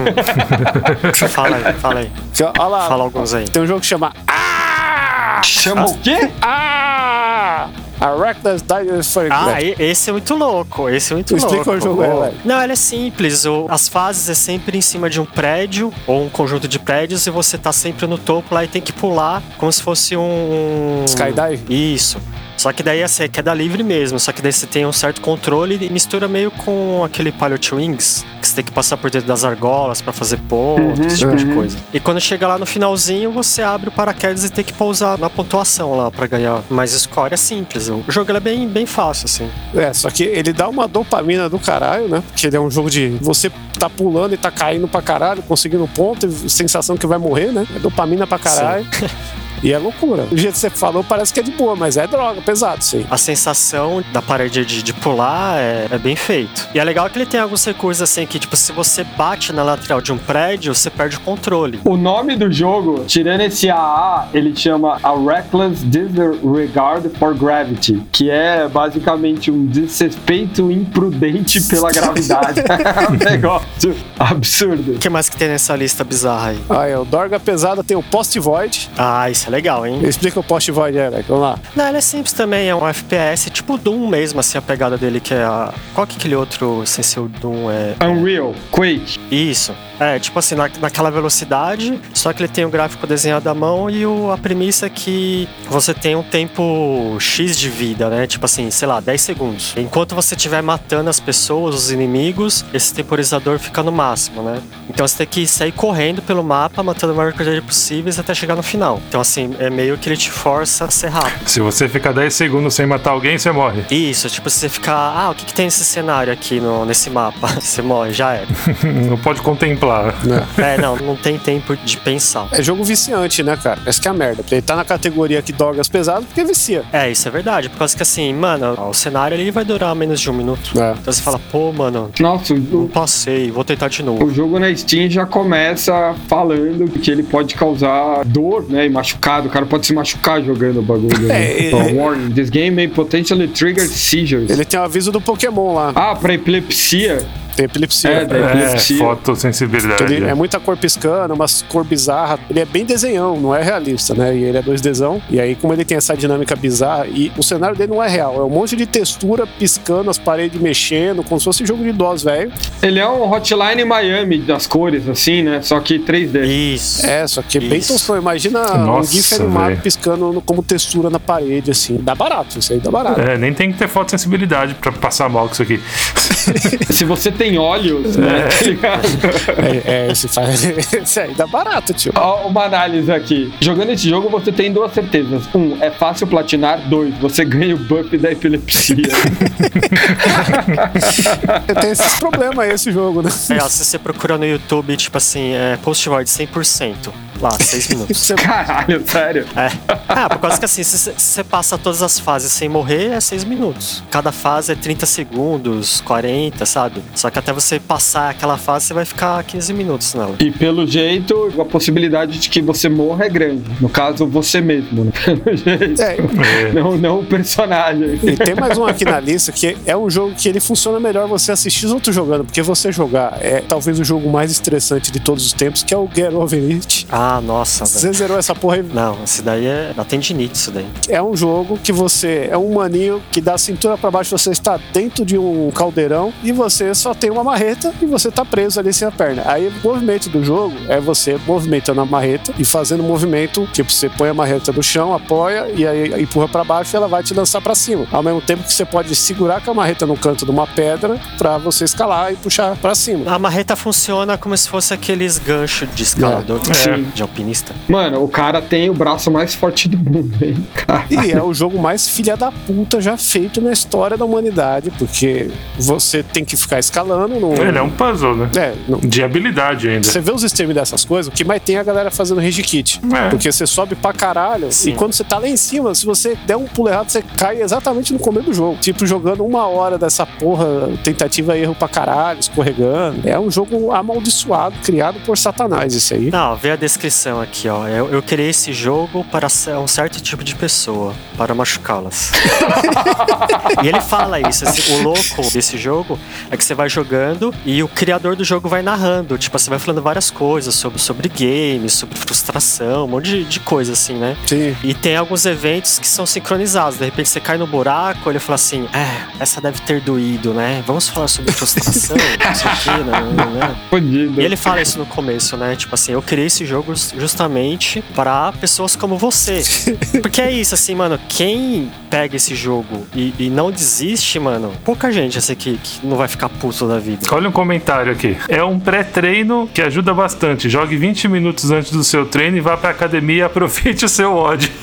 Fala aí, fala aí. Que, ó, ó lá, Fala alguns aí. tem um jogo que chama Ah! Chama o quê? Ah! A Reckless Dinosaur Ah, esse é muito louco. Esse é muito Explica louco. o jogo velho. Não, ele é simples. O- as fases é sempre em cima de um prédio ou um conjunto de prédios e você tá sempre no topo lá e tem que pular como se fosse um. Skydive? Isso. Só que daí assim, é queda livre mesmo. Só que daí você tem um certo controle e mistura meio com aquele Pilot Wings, tem que passar por dentro das argolas pra fazer pontos, esse tipo de coisa. E quando chega lá no finalzinho, você abre o paraquedas e tem que pousar na pontuação lá pra ganhar mais score. É simples. O jogo é bem, bem fácil, assim. É, só que ele dá uma dopamina do caralho, né? Porque ele é um jogo de você tá pulando e tá caindo pra caralho, conseguindo ponto, e sensação que vai morrer, né? É dopamina pra caralho. E é loucura. Do jeito que você falou, parece que é de boa, mas é droga, pesado isso aí. A sensação da parede de, de pular é, é bem feito. E é legal que ele tem alguns recursos assim que, tipo, se você bate na lateral de um prédio, você perde o controle. O nome do jogo, tirando esse AA, ele chama A Reckless Disregard for Gravity, que é basicamente um desrespeito imprudente pela gravidade. é um negócio absurdo. O que mais que tem nessa lista bizarra aí? Ah, é, o Dorga Pesada tem o Post Void. Ah, isso é legal, hein? Explica o Post Void, é, Vamos lá. Não, ele é simples também, é um FPS, tipo Doom mesmo, assim, a pegada dele, que é a... Qual que é aquele outro, sem ser o Doom, é... Unreal, Quake. Isso. É, tipo assim, na, naquela velocidade, só que ele tem o gráfico desenhado à mão e o, a premissa é que você tem um tempo X de vida, né? Tipo assim, sei lá, 10 segundos. Enquanto você estiver matando as pessoas, os inimigos, esse temporizador fica no máximo, né? Então você tem que sair correndo pelo mapa, matando a maior quantidade possíveis até chegar no final. Então, assim, é meio que ele te força a ser rápido. Se você ficar 10 segundos sem matar alguém, você morre. Isso, tipo, se você ficar, ah, o que, que tem nesse cenário aqui no, nesse mapa? Você morre, já é. Não pode contemplar. É, não, não tem tempo de pensar. É jogo viciante, né, cara? Essa que é a merda. Ele tá na categoria que drogas pesadas porque vicia. É, isso é verdade. Por causa que assim, mano, o cenário ele vai durar menos de um minuto. É. Então você fala, pô, mano, Nossa, não o, passei, vou tentar de novo. o jogo na Steam já começa falando que ele pode causar dor, né? E machucado. O cara pode se machucar jogando o bagulho. né? É, Então, é- warning, this game may potentially trigger seizures. Ele tem o aviso do Pokémon lá. Ah, pra epilepsia. Tem epilepsia. É, da É, epilepsia. fotossensibilidade. Ele é muita cor piscando, umas cor bizarra. Ele é bem desenhão, não é realista, né? E ele é 2Dzão. E aí, como ele tem essa dinâmica bizarra, e o cenário dele não é real, é um monte de textura piscando, as paredes mexendo, como se fosse jogo de DOS, velho. Ele é um Hotline Miami das cores, assim, né? Só que 3D. Isso. É, só que é bem Isso. tostão. Imagina Nossa, um GIF animado velho. piscando no- como textura na parede, assim. Dá barato, isso aí dá barato. É, nem tem que ter fotossensibilidade pra passar mal com isso aqui. Se você tem olhos, né? Tá ligado? É, é, esse, faz... esse aí dá barato, tio. Ó, uma análise aqui. Jogando esse jogo, você tem duas certezas. Um, é fácil platinar. Dois, você ganha o buff da epilepsia. Tem esses problemas aí, esse jogo, né? É, ó, se você procura no YouTube, tipo assim, é, post void 100%. Lá, 6 minutos. Você- Caralho, sério. É. Ah, por causa que assim, se se você passa todas as fases sem morrer, é 6 minutos. Cada fase é 30 segundos, 40, sabe? Só que até você passar aquela fase, você vai ficar 15 minutos nela. E pelo jeito, a possibilidade de que você morra é grande. No caso, você mesmo, né? Pelo jeito. É, Não, não o personagem. E tem mais um aqui na lista que é um jogo que ele funciona melhor você assistir os outros jogando, porque você jogar é talvez o jogo mais estressante de todos os tempos, que é o Get Over It. Ah, nossa, velho. Você zerou essa porra aí. Não, esse daí é. Dá tendinite, isso daí. É um jogo que você é um maninho que da cintura pra baixo você está dentro de um caldeirão e você só tem uma marreta e você tá preso ali sem a perna. Aí o movimento do jogo é você movimentando a marreta e fazendo um movimento, tipo, você põe a marreta no chão, apoia e aí empurra pra baixo e ela vai te lançar pra cima. Ao mesmo tempo que você pode segurar com a marreta no canto de uma pedra pra você escalar e puxar pra cima. A marreta funciona como se fosse aqueles ganchos de escalador, É. de alpinista. Mano, o cara tem o braço mais forte do mundo, hein? Cara. E é o jogo mais filha da puta já feito na história da humanidade, porque você tem que ficar escalando no. Ele é um puzzle, né? É, no- De habilidade ainda. Você vê os streams dessas coisas, o que mais tem é a galera fazendo rage kit. É. Porque você sobe pra caralho. Sim. E quando você tá lá em cima, se você der um pulo errado, você cai exatamente no começo do jogo. Tipo, jogando uma hora dessa porra, tentativa e erro pra caralho, escorregando. É um jogo amaldiçoado, criado por Satanás, esse aí. Não, vê a descrição aqui, ó. Eu, eu criei esse jogo para ser um certo tipo de pessoa, para machucá-las. e ele fala isso. esse- o louco desse jogo é que você vai jogando e o criador do jogo vai narrando. Tipo, você vai falando várias coisas sobre, sobre games, sobre frustração, um monte de, de coisa assim, né? Sim. E tem alguns eventos que são sincronizados. De repente você cai no buraco, ele fala assim: É, essa deve ter doído, né? Vamos falar sobre frustração, não sei o quê, né? né? Fodido. E ele fala isso no começo, né? Tipo assim, eu criei esse jogo justamente para pessoas como você. Porque é isso, assim, mano, quem pega esse jogo e, e não desiste, mano, pouca gente assim que, que não vai ficar puto da vida. Olha um comentário aqui. É um pré-treino que ajuda bastante. Jogue 20 minutos antes do seu treino e vá pra academia e aproveite o seu ódio.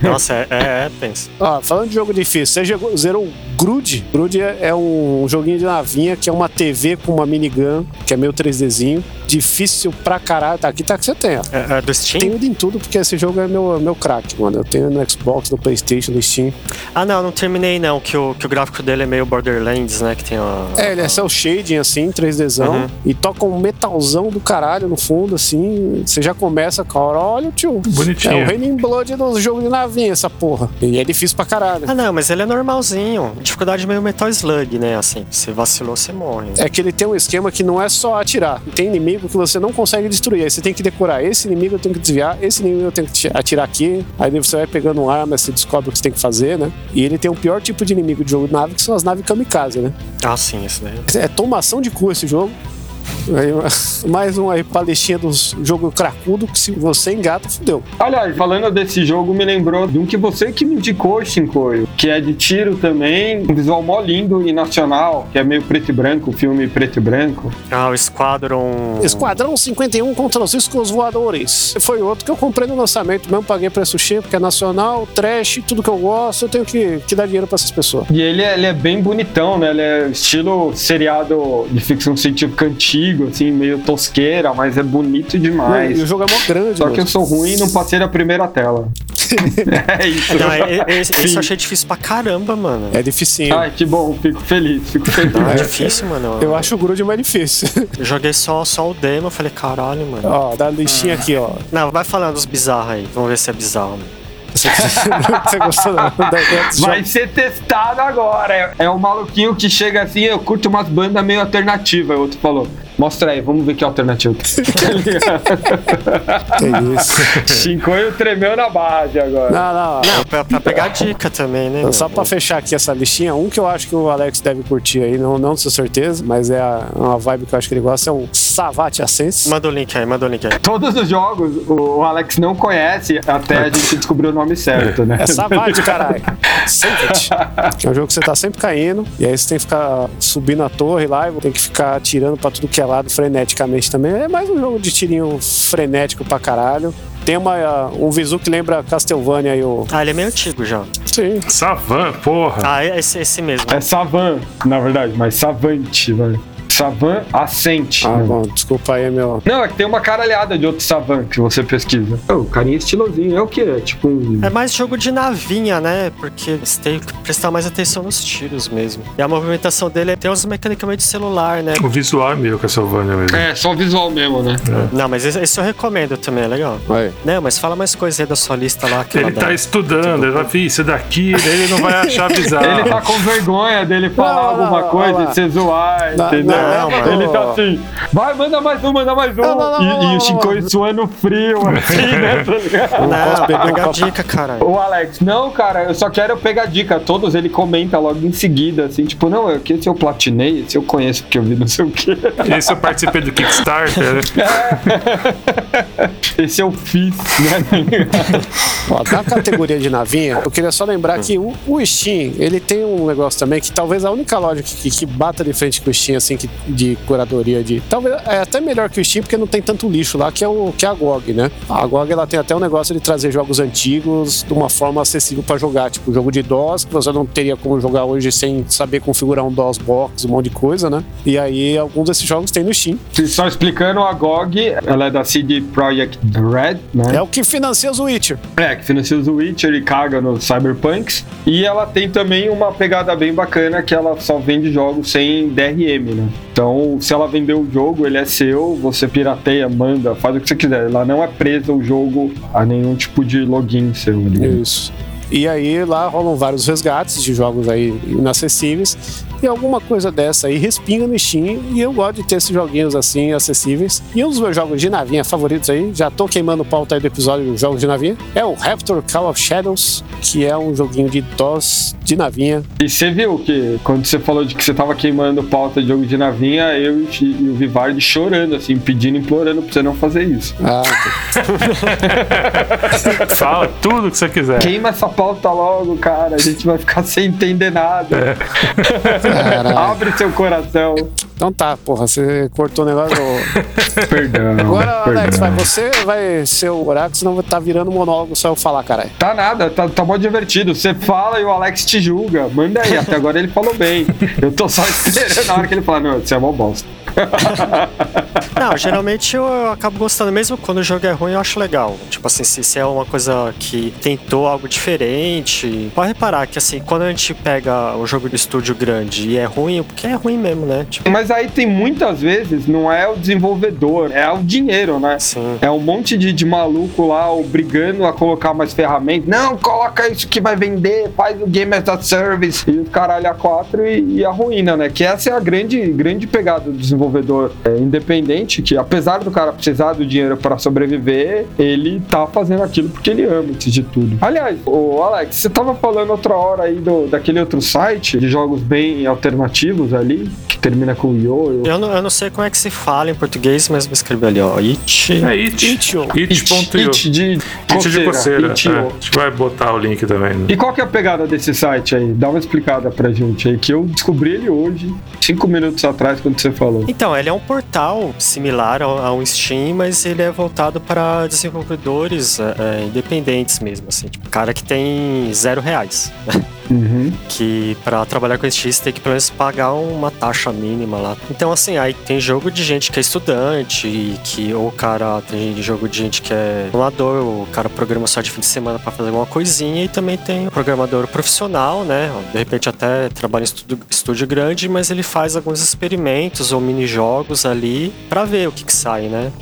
Nossa, é, é, é tenso. Ó, falando de jogo difícil, você jogou, zerou o Grude? Grude é, é um joguinho de navinha que é uma TV com uma minigun, que é meio 3Dzinho. Difícil pra caralho. Tá, aqui tá que você tem, ó. É, é do Steam? Tenho em tudo, porque esse jogo é meu, meu craque, mano. Eu tenho no Xbox, no Playstation, no Steam. Ah, não, não terminei não, que o, que o gráfico dele é meio Borderlands, né? Que tem a. É, ele é cel shading, assim, 3Dzão. Uhum. E toca um metalzão do caralho no fundo, assim. Você já começa com a hora, olha o tio. Bonitinho. É o Raining Blood do jogo de navinha, essa porra. E é difícil pra caralho. Ah, não, mas ele é normalzinho. Dificuldade meio Metal Slug, né? Assim, se vacilou, você morre. É que ele tem um esquema que não é só atirar. Tem inimigo que você não consegue destruir. Aí você tem que decorar. Esse inimigo eu tenho que desviar, esse inimigo eu tenho que ti- atirar aqui. Aí você vai pegando um arma, você descobre o que você tem que fazer, né? E ele tem o pior tipo de inimigo de jogo de nave, que são as naves kamikaze, né? Ah, sim, esse daí. É tomação de cu esse jogo. Mais um aí palestinha do jogo cracudo, que se você engata, fudeu. Aliás, falando desse jogo, me lembrou de um que você que me indicou, Shinkoio, que é de tiro também, um visual mó lindo e nacional, que é meio preto e branco, filme preto e branco. Ah, o Squadron. Esquadrão 51 contra os riscos voadores. Foi outro que eu comprei no lançamento, mesmo paguei preço cheio, porque é nacional, trash, tudo que eu gosto, eu tenho que, que dar dinheiro pra essas pessoas. E ele é, ele é bem bonitão, né? Ele é estilo seriado de ficção científica antigo, assim, meio tosqueira, mas é bonito E demais. o jogo é mó grande, Só que eu mano. sou ruim e não passei da primeira tela. é isso. Não, é- é- esse, esse eu achei difícil pra caramba, mano. É dificinho. Ai, que bom, fico feliz, fico feliz. É difícil, mano. Eu acho o Grude mais difícil. Eu joguei só, só o demo, eu falei, caralho, mano. ó, dá a listinha aqui, ó. Não, vai falando dos bizarros aí. Vamos ver se é bizarro. Mano. Você gostou ideia desse Vai ser testado agora. É, é um maluquinho que chega assim, eu curto umas bandas meio alternativas. O outro falou, mostra aí, vamos ver que alternativa. Que isso. Shinkoio tremeu na base agora. Não, não. Não, pra, pra pegar dica também, né? Então, Só pra fechar aqui essa listinha, um que eu acho que o Alex deve curtir aí, não, não tenho certeza, mas é a- uma vibe que eu acho que ele gosta, é um Savate Ascense. Manda o link aí, manda o link aí. Todos os jogos o, o Alex não conhece até a gente descobrir o nome certo, né? É Savate, caralho. Savate. Que é um jogo que você tá sempre caindo, e aí você tem que ficar subindo a torre lá, e tem que ficar atirando pra tudo que é lado freneticamente também. É mais um jogo de tirinho frenético pra caralho. Tem uma, um visu que lembra Castlevania e o. Ah, ele é meio antigo já. Sim. Savan, porra. Ah, é esse, esse mesmo. É Savan, na verdade, mas Savante, velho. Savan Ascente. Ah, né? bom, desculpa aí, meu. Não, é que tem uma caralhada de outro Savan que você pesquisa. Oh, o carinha estilosinho. É o quê? É tipo um. É mais jogo de navinha, né? Porque você tem que prestar mais atenção nos tiros mesmo. E a movimentação dele tem umas mecânicas meio de celular, né? O visual é meio Castlevania mesmo. É, só visual mesmo, né? Não, mas esse, esse eu recomendo também, é legal. Aí. Não, mas fala mais coisas aí da sua lista lá. Que Ele tá dá. estudando, ele vai, "Fih, isso daqui, ele não vai achar bizarro. Ele tá com vergonha dele falar Não, não, alguma não, coisa e você zoar, Não, entendeu? Não, mano. ele tá assim, vai, manda mais um, manda mais um. Não, não, não, e, não, e o Shinkoi suando frio, assim, né? tá Não, beber um pega a dica, caralho. O Alex, não, cara, eu só quero pegar dica. Todos ele comenta logo em seguida, assim, tipo, não, eu- que esse eu platinei, esse eu conheço porque eu vi não sei o quê. Esse eu participei do Kickstarter. Esse eu fiz, né? Ó, da categoria de navinha, eu queria só lembrar que o, o Steam, ele tem um negócio também que talvez a única loja que, que, que bata de frente com o Steam, assim, que, de curadoria de. Talvez é até melhor que o Steam, porque não tem tanto lixo lá, que é, o, que é a GOG, né? A GOG ela tem até um negócio de trazer jogos antigos de uma forma acessível pra jogar, tipo jogo de DOS, que você não teria como jogar hoje sem saber configurar um DOS box, um monte de coisa, né? E aí alguns desses jogos tem no Steam. Só explicando, a GOG, ela é da CD Projekt Red, né? É o que financia os Witcher. É, que financia os Witcher e caga nos Cyberpunks. E ela tem também uma pegada bem bacana que ela só vende jogos sem DRM, né? Então, se ela vender o jogo, ele é seu, você pirateia, manda, faz o que você quiser. Ela não é presa o jogo a nenhum tipo de login seu ali. Isso. E aí lá rolam vários resgates de jogos aí inacessíveis. E alguma coisa dessa aí respinga no Steam. E eu gosto de ter esses joguinhos assim acessíveis. E um dos meus jogos de navinha favoritos aí, já tô queimando pauta aí do episódio dos jogos de navinha, é o Raptor Call of Shadows, que é um joguinho de DOS de navinha. E você viu que quando você falou de que você tava queimando pauta de jogo de navinha, eu e o Vivardi chorando, assim, pedindo, implorando pra você não fazer isso. Ah, Fala tudo que você quiser. Queima essa pauta logo, cara. A gente vai ficar sem entender nada. caralho. Abre seu coração. Então tá, porra, você cortou o negócio. Perdão. Agora, perdão. Alex, vai, você vai ser o horário, senão tá virando monólogo só eu falar, caralho. Tá nada, tá, tá mó divertido. Você fala e o Alex te julga. Manda aí, até agora ele falou bem. Eu tô só esperando na hora que ele fala, não, você é mó bosta. Não, geralmente eu, eu acabo gostando, mesmo quando o jogo é ruim, eu acho legal. Tipo assim, se, se é uma coisa que tentou algo diferente. Pode reparar que assim, quando a gente pega o jogo do estúdio grande e é ruim, porque é ruim mesmo, né? Tipo, Mas aí tem muitas vezes, não é o desenvolvedor, é o dinheiro, né? assim. É um monte de, de maluco lá obrigando a colocar mais ferramentas. Não, coloca isso que vai vender, faz o Game as a Service e o caralho a quatro e, e a ruína, né? Que essa é a grande, grande pegada do desenvolvedor é, independente, que apesar do cara precisar do dinheiro para sobreviver, ele tá fazendo aquilo porque ele ama antes de tudo. Aliás, o Alex, você tava falando outra hora aí do, daquele outro site de jogos bem alternativos ali, que termina com Yo. Eu não, eu não sei como é que se fala em português, mas vou escrever ali, ó. It. É it. Itch.io. It.io. It de It de coceira. É, a gente vai botar o link também. né? E qual que é a pegada desse site aí? Dá uma explicada pra gente aí, que eu descobri ele hoje, cinco minutos atrás, quando você falou. Então, ele é um portal similar ao, ao Steam, mas ele é voltado para desenvolvedores é, é, independentes mesmo, assim, tipo, cara que tem zero reais. Uhum. que para trabalhar com você tem que pelo menos pagar uma taxa mínima lá. Então assim, aí tem jogo de gente que é estudante, e que ou o cara tem jogo de gente que é programador, o cara programa só de fim de semana para fazer alguma coisinha e também tem o programador profissional, né? De repente até trabalha em estúdio, estúdio grande, mas ele faz alguns experimentos ou mini jogos ali para ver o que que sai, né?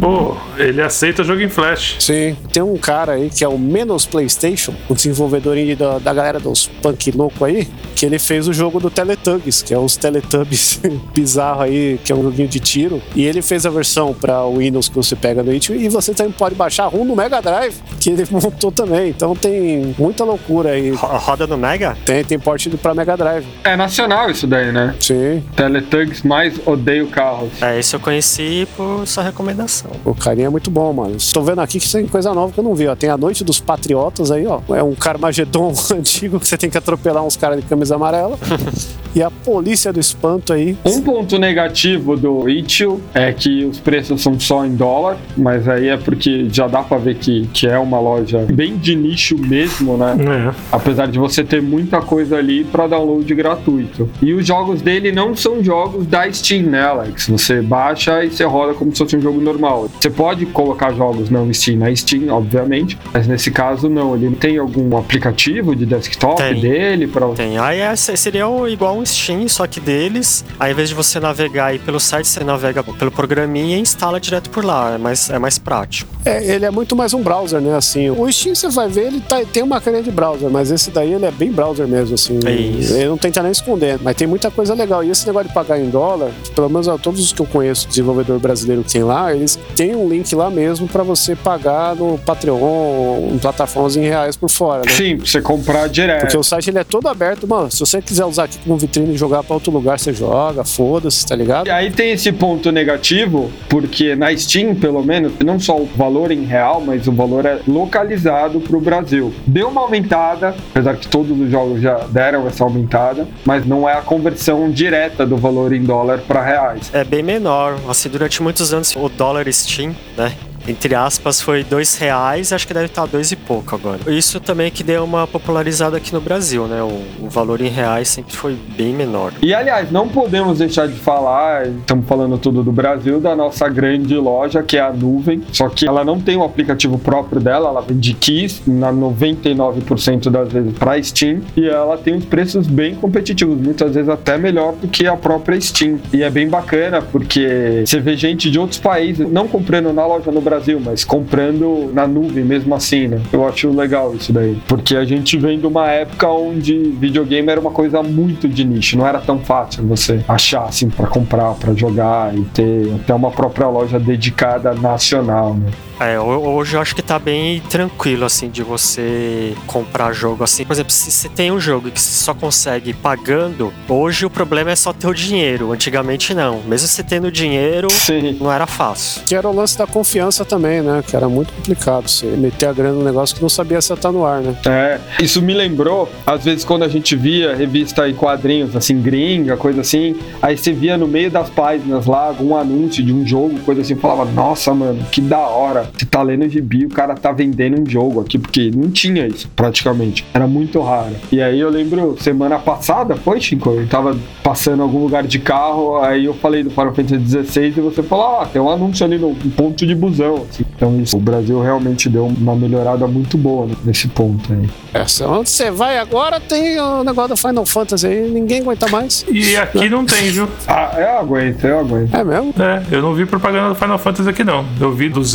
Pô, ele aceita jogo em flash. Sim. Tem um cara aí que é o Menos PlayStation, o desenvolvedor da, da galera dos punk louco aí, que ele fez o jogo do Teletubbies, que é os Teletubbies bizarro aí, que é um joguinho de tiro. E ele fez a versão para o Windows que você pega no itch e você também pode baixar ROM no Mega Drive, que ele montou também. Então tem muita loucura aí. Ro- Roda no Mega? Tem, tem porte para Mega Drive. É nacional isso daí, né? Sim. Teletugs mais odeio carros. É, esse eu conheci por sua recomendação. O carinha é muito bom, mano. Estou vendo aqui que tem coisa nova que eu não vi, ó. Tem a Noite dos Patriotas aí, ó. É um Carmageddon antigo você tem que atropelar uns caras de camisa amarela. e a Polícia do Espanto aí. Um ponto negativo do Itch.io é que os preços são só em dólar, mas aí é porque já dá pra ver que, que é uma loja bem de nicho mesmo, né? É. Apesar de você ter muita coisa ali para download gratuito. E os jogos dele não são jogos da Steam, né, Alex? Você baixa e você roda como se fosse um jogo normal. Você pode colocar jogos não Steam na Steam, obviamente, mas nesse caso não. Ele tem algum aplicativo de desktop Tem. dele para Tem. Aí é- seria igual um Steam, só que deles. Aí, ao invés de você navegar aí pelo site, você navega pelo programinha e instala direto por lá. É mais, é mais prático. É, ele é muito mais um browser, né? Assim, o Steam você vai ver, ele tá- tem uma carinha de browser, mas esse daí ele é bem browser mesmo, assim. É isso. Ele não tenta nem esconder, mas tem muita coisa legal. E esse negócio de pagar em dólar, pelo menos ó, todos os que eu conheço, desenvolvedor brasileiro que tem lá, eles têm um link lá mesmo pra você pagar no Patreon, em plataformas em reais por fora, né? Sim, pra você comprar direto. Porque o site ele é todo aberto, mano. Se você quiser usar aqui como vitrine e jogar pra outro lugar, você joga, foda-se, tá ligado? E aí tem esse ponto negativo, porque na Steam, pelo menos, não só o valor em real, mas o valor é localizado para o Brasil. Deu uma aumentada, apesar que todos os jogos já deram essa aumentada, mas não é a conversão direta do valor em dólar para reais. É bem menor. Assim, durante muitos anos, o dólar Steam, né? Entre aspas, foi dois reais, acho que deve estar dois e pouco agora. Isso também que deu uma popularizada aqui no Brasil, né? O, o valor em reais sempre foi bem menor. E aliás, não podemos deixar de falar, estamos falando tudo do Brasil, da nossa grande loja, que é a Nuvem. Só que ela não tem um aplicativo próprio dela, ela vende keys na 99% das vezes para Steam e ela tem uns preços bem competitivos, muitas vezes até melhor do que a própria Steam. E é bem bacana porque você vê gente de outros países não comprando na loja no Brasil, mas comprando na nuvem mesmo assim, né? Eu acho legal isso daí, porque a gente vem de uma época onde videogame era uma coisa muito de nicho, não era tão fácil você achar assim para comprar, para jogar e ter até uma própria loja dedicada nacional, né? É, ho- hoje eu acho que tá bem tranquilo, assim, de você comprar jogo assim. Por exemplo, se você tem um jogo que você só consegue pagando, hoje o problema é só ter o dinheiro. Antigamente não. Mesmo você tendo dinheiro, Sim. não era fácil. Que era o lance da confiança também, né? Que era muito complicado você meter a grana num negócio que não sabia se ia estar no ar, né? É, isso me lembrou, às vezes, quando a gente via revista em quadrinhos, assim, gringa, coisa assim, aí você via no meio das páginas lá algum anúncio de um jogo, coisa assim, falava, nossa, mano, que da hora. Você tá lendo gibi, o cara tá vendendo um jogo aqui, porque não tinha isso, praticamente. Era muito raro. E aí eu lembro, semana passada, foi, Chico? Eu tava passando em algum lugar de carro, aí eu falei do Final Fantasy XVI e você falou, ah, tem um anúncio ali no ponto de busão, assim. Então isso, o Brasil realmente deu uma melhorada muito boa né, nesse ponto aí. Essa, onde você vai agora tem o negócio do Final Fantasy aí, ninguém aguenta mais. E aqui não tem, viu? Ah, eu aguento, eu aguento. É mesmo? É, eu não vi propaganda do Final Fantasy aqui não. Eu vi do pois.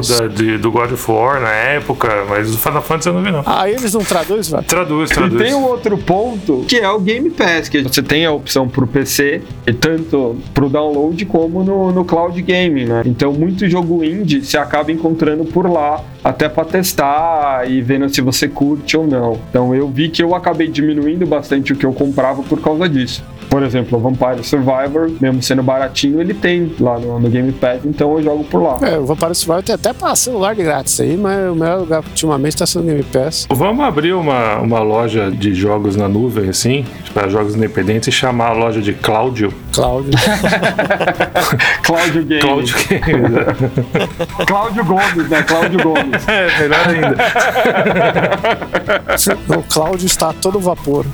Zelda, de- do God of War na época, mas do Final Fantasy eu não vi não. Aí eles não traduzem, velho. Traduz, E traduz. tem um outro ponto que é o Game Pass, que você tem a opção pro PC, e tanto pro download como no, no cloud gaming, né? Então muito jogo indie você acaba encontrando por lá, até pra testar e vendo se você curte ou não. Então eu vi que eu acabei diminuindo bastante o que eu comprava por causa disso. Por exemplo, o Vampire Survivor, mesmo sendo baratinho, ele tem lá no, no Game Pass, então eu jogo por lá. É, o Vampire Survivor tem até pra celular de grátis aí, mas o melhor lugar ultimamente tá sendo o Game Pass. Vamos abrir uma, uma loja de jogos na nuvem, assim, para jogos independentes e chamar a loja de Cláudio. Cláudio. Cláudio Game. Cláudio Cláudio Gomes, né? Cláudio Gomes. É, melhor ainda. o Cláudio está a todo vapor.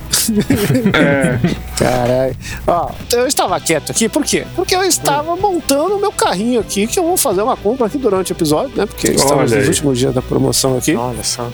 É. Caralho. Ó, eu estava quieto aqui, por quê? Porque eu estava montando o meu carrinho aqui, que eu vou fazer uma compra aqui durante o episódio, né? Porque estamos Olha nos aí. últimos dias da promoção aqui. Olha só.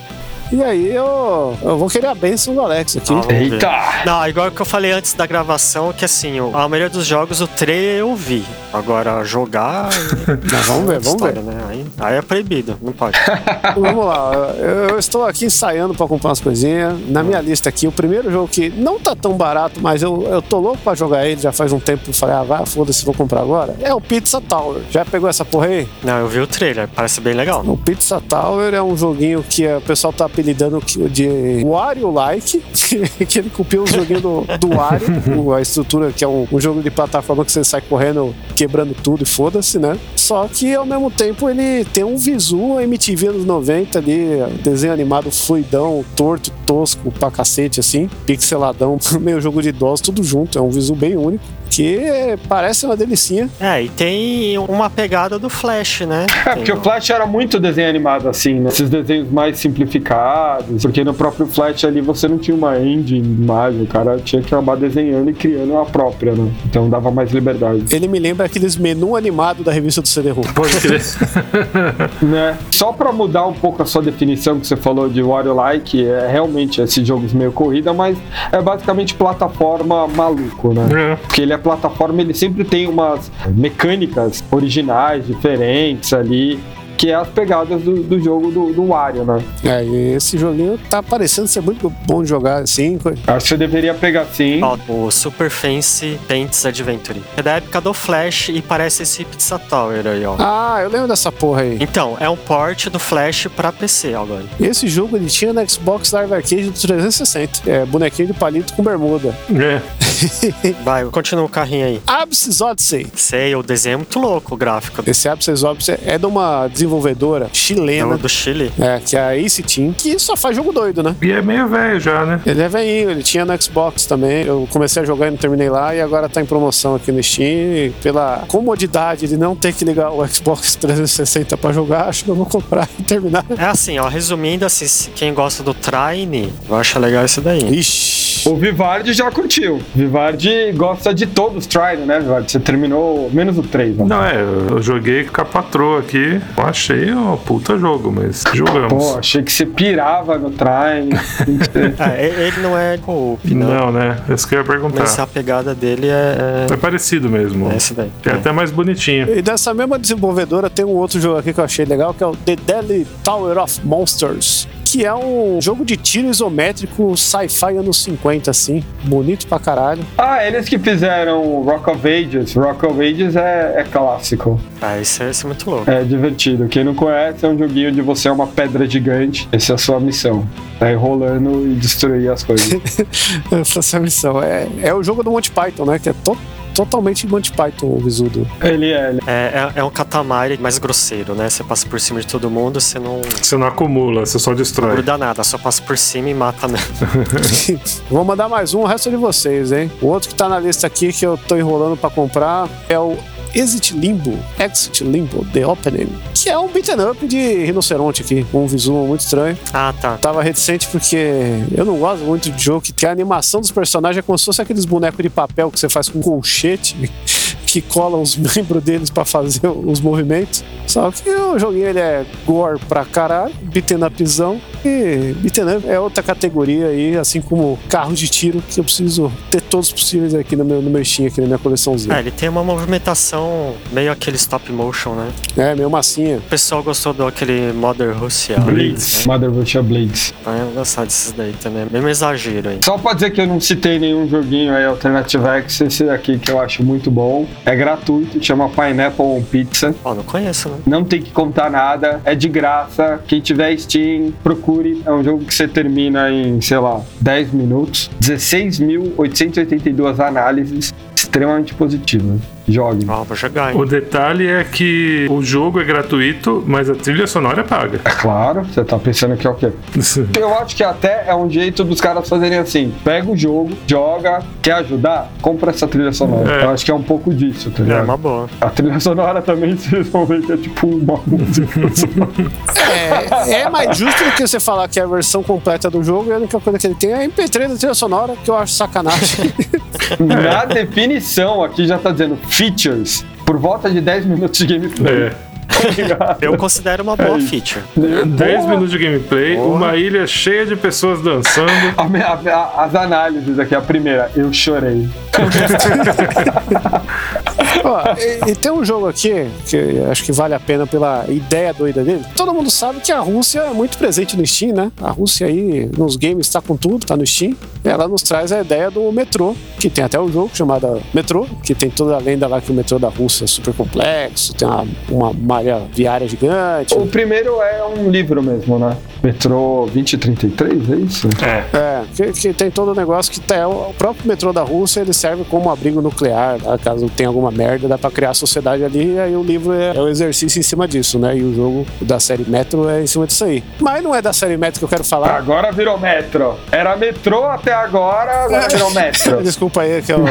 E aí eu, eu vou querer a benção do Alex aqui. Ah, ver. Eita! Não, igual que eu falei antes da gravação, que assim, a maioria dos jogos, o trailer eu vi. Agora, jogar. Não, vamos ver, vamos ver. história, Né? Aí, aí é proibido, não pode. Vamos lá, eu, eu estou aqui ensaiando pra comprar umas coisinhas. Na minha lista aqui, o primeiro jogo que não tá tão barato, mas eu, eu tô louco pra jogar ele já faz um tempo. Eu falei, ah, vai, foda-se, vou comprar agora. É o Pizza Tower. Já pegou essa porra aí? Não, eu vi o trailer, parece bem legal. O Pizza Tower é um joguinho que o pessoal tá apelidando de Wario-like, que ele copiou o joguinho do, do Wario, a estrutura que é um, um jogo de plataforma que você sai correndo, quebrando tudo e foda-se, né? Só que ao mesmo tempo ele tem um visu MTV anos 90 ali, desenho animado fluidão, torto, tosco pra cacete, assim, pixeladão, meio jogo de DOS, tudo junto, é um visu bem único. Que parece uma delicinha. É, e tem uma pegada do Flash, né? É, porque Tem o Flash era muito desenho animado assim, né? Esses desenhos mais simplificados, porque no próprio Flash ali você não tinha uma engine imagem, o cara tinha que acabar desenhando e criando a própria, né? Então dava mais liberdade. Ele me lembra aqueles menu animado da revista do CD-ROM. Pode crer. Né? Só pra mudar um pouco a sua definição que você falou de Wario-like, é realmente esses jogos meio corrida, mas é basicamente plataforma maluco, né? É. Porque ele é plataforma, ele sempre tem umas mecânicas originais, diferentes ali, que é as pegadas do, do jogo do, do Wario, né? É, e esse joguinho tá parecendo ser muito bom de jogar assim. Acho que você deveria pegar sim. Ó, o Super Fancy Paints Adventure. É da época do Flash e parece esse Pizza Tower aí, ó. Ah, eu lembro dessa porra aí. Então, é um port do Flash pra PC agora. Esse jogo ele tinha no Xbox Live Arcade do 360. É, bonequinho de palito com bermuda. É. Vai, continua o carrinho aí. Absys Odyssey. Sei, o desenho é muito louco, o gráfico. Esse Absys Odyssey é de uma desenvolvedora chilena. Do, do Chile. É, que é a Ace Team, que só faz jogo doido, né? E é meio velho já, né? Ele é velhinho, ele tinha no Xbox também. Eu comecei a jogar e não terminei lá, e agora tá em promoção aqui no Steam. E pela comodidade de não ter que ligar o Xbox 360 pra jogar, acho que eu vou comprar e terminar. É assim, ó, resumindo, assim, quem gosta do Trine, vai achar legal isso daí. Ixi. O Vivardi já curtiu. Vivardi gosta de todos os tries, né, Vivardi? Você terminou menos o 3, né? Não, é, eu joguei com a patroa aqui. Eu achei um puta jogo, mas jogamos. Pô, achei que você pirava no try. É, e- ele não é co-op, não. Não, né? Isso que eu ia perguntar. Mas a pegada dele é, É parecido mesmo. é, é esse daí. É É. até mais bonitinho. E dessa mesma desenvolvedora tem um outro jogo aqui que eu achei legal, que é o The Deadly Tower of Monsters. Que é um jogo de tiro isométrico sci-fi anos 50, assim. Bonito pra caralho. Ah, eles que fizeram Rock of Ages. Rock of Ages é, é clássico. Ah, isso é, isso é muito louco. É divertido. Quem não conhece, é um joguinho de você é uma pedra gigante. Essa é a sua missão. Sair rolando e destruir as coisas. Essa é a missão. É, é o jogo do Monty Python, né? Que é to totalmente Monty Python, o visudo. ele é, ele É, é, é um catamari mais grosseiro, né? Você passa por cima de todo mundo, você não Você não acumula, você só destrói. gruda nada, só passa por cima e mata mesmo. Vou mandar mais um, o resto é de vocês, hein? O outro que tá na lista aqui que eu tô enrolando pra comprar é o Exit Limbo, Exit Limbo, The Opening, que é um beat'em up de rinoceronte aqui, com um visual muito estranho. Ah, tá. Tava reticente porque eu não gosto muito de jogo que a animação dos personagens é como se fosse aqueles bonecos de papel que você faz com colchete que cola os membros deles pra fazer os movimentos. Só que o joguinho ele é gore pra caralho, beaten upzão e beaten up é outra categoria aí, assim como carros de tiro que eu preciso ter todos possíveis aqui no meu, no meu Steam, aqui na minha coleçãozinha. É, ele tem uma movimentação meio aquele stop motion, né? É, meio massinha. O pessoal gostou do aquele Mother Russia. Blades. Né? Mother Russia Blades. Ah, eu gostava desses daí também. Mesmo exagero aí. Só pra dizer que eu não citei nenhum joguinho aí, Alternative X, esse daqui que eu acho muito bom. É gratuito, chama Pineapple on Pizza. Ó, não conheço, né? Não tem que contar nada, é de graça. Quem tiver Steam, procure. É um jogo que você termina em, sei lá, 10 minutos. 16.882 análises, extremamente positivas. Jogue. Vou jogar, hein? O detalhe é que o jogo é gratuito, mas a trilha sonora é paga. É claro, você tá pensando que é o quê? Eu acho que até é um jeito dos caras fazerem assim: pega o jogo, joga, quer ajudar? Compra essa trilha sonora. É. Eu acho que é um pouco disso, tá É ligado? uma boa. A trilha sonora também vocês vão ver que é tipo uma música. É, é mais justo do que você falar que é a versão completa do jogo e a única coisa que ele tem é a MP3 da trilha sonora, que eu acho sacanagem. Na definição aqui já tá dizendo features por volta de 10 minutos de gameplay. É. Eu considero uma boa É feature. 10 Porra! minutos de gameplay, Porra. uma ilha cheia de pessoas dançando. A a- a- as análises aqui, a primeira, eu chorei. Ó, e, e tem um jogo aqui que acho que vale a pena pela ideia doida dele. Todo mundo sabe que a Rússia é muito presente no Steam, né? A Rússia aí nos games tá com tudo, tá no Steam. Ela nos traz a ideia do metrô, que tem até um jogo chamado Metrô, que tem toda a lenda lá que o metrô da Rússia é super complexo, tem uma, uma malha viária gigante. O primeiro é um livro mesmo, né? Metrô 2033, é isso? É. É, que, que tem todo o negócio que tá, o próprio metrô da Rússia ele serve como abrigo nuclear, tá? caso tenha alguma merda, dá pra criar a sociedade ali, e aí o livro é, é o exercício em cima disso, né? E o jogo da série Metro é em cima disso aí. Mas não é da série Metro que eu quero falar. Agora virou metro. Era metrô até agora, agora virou metro. Desculpa aí, que eu,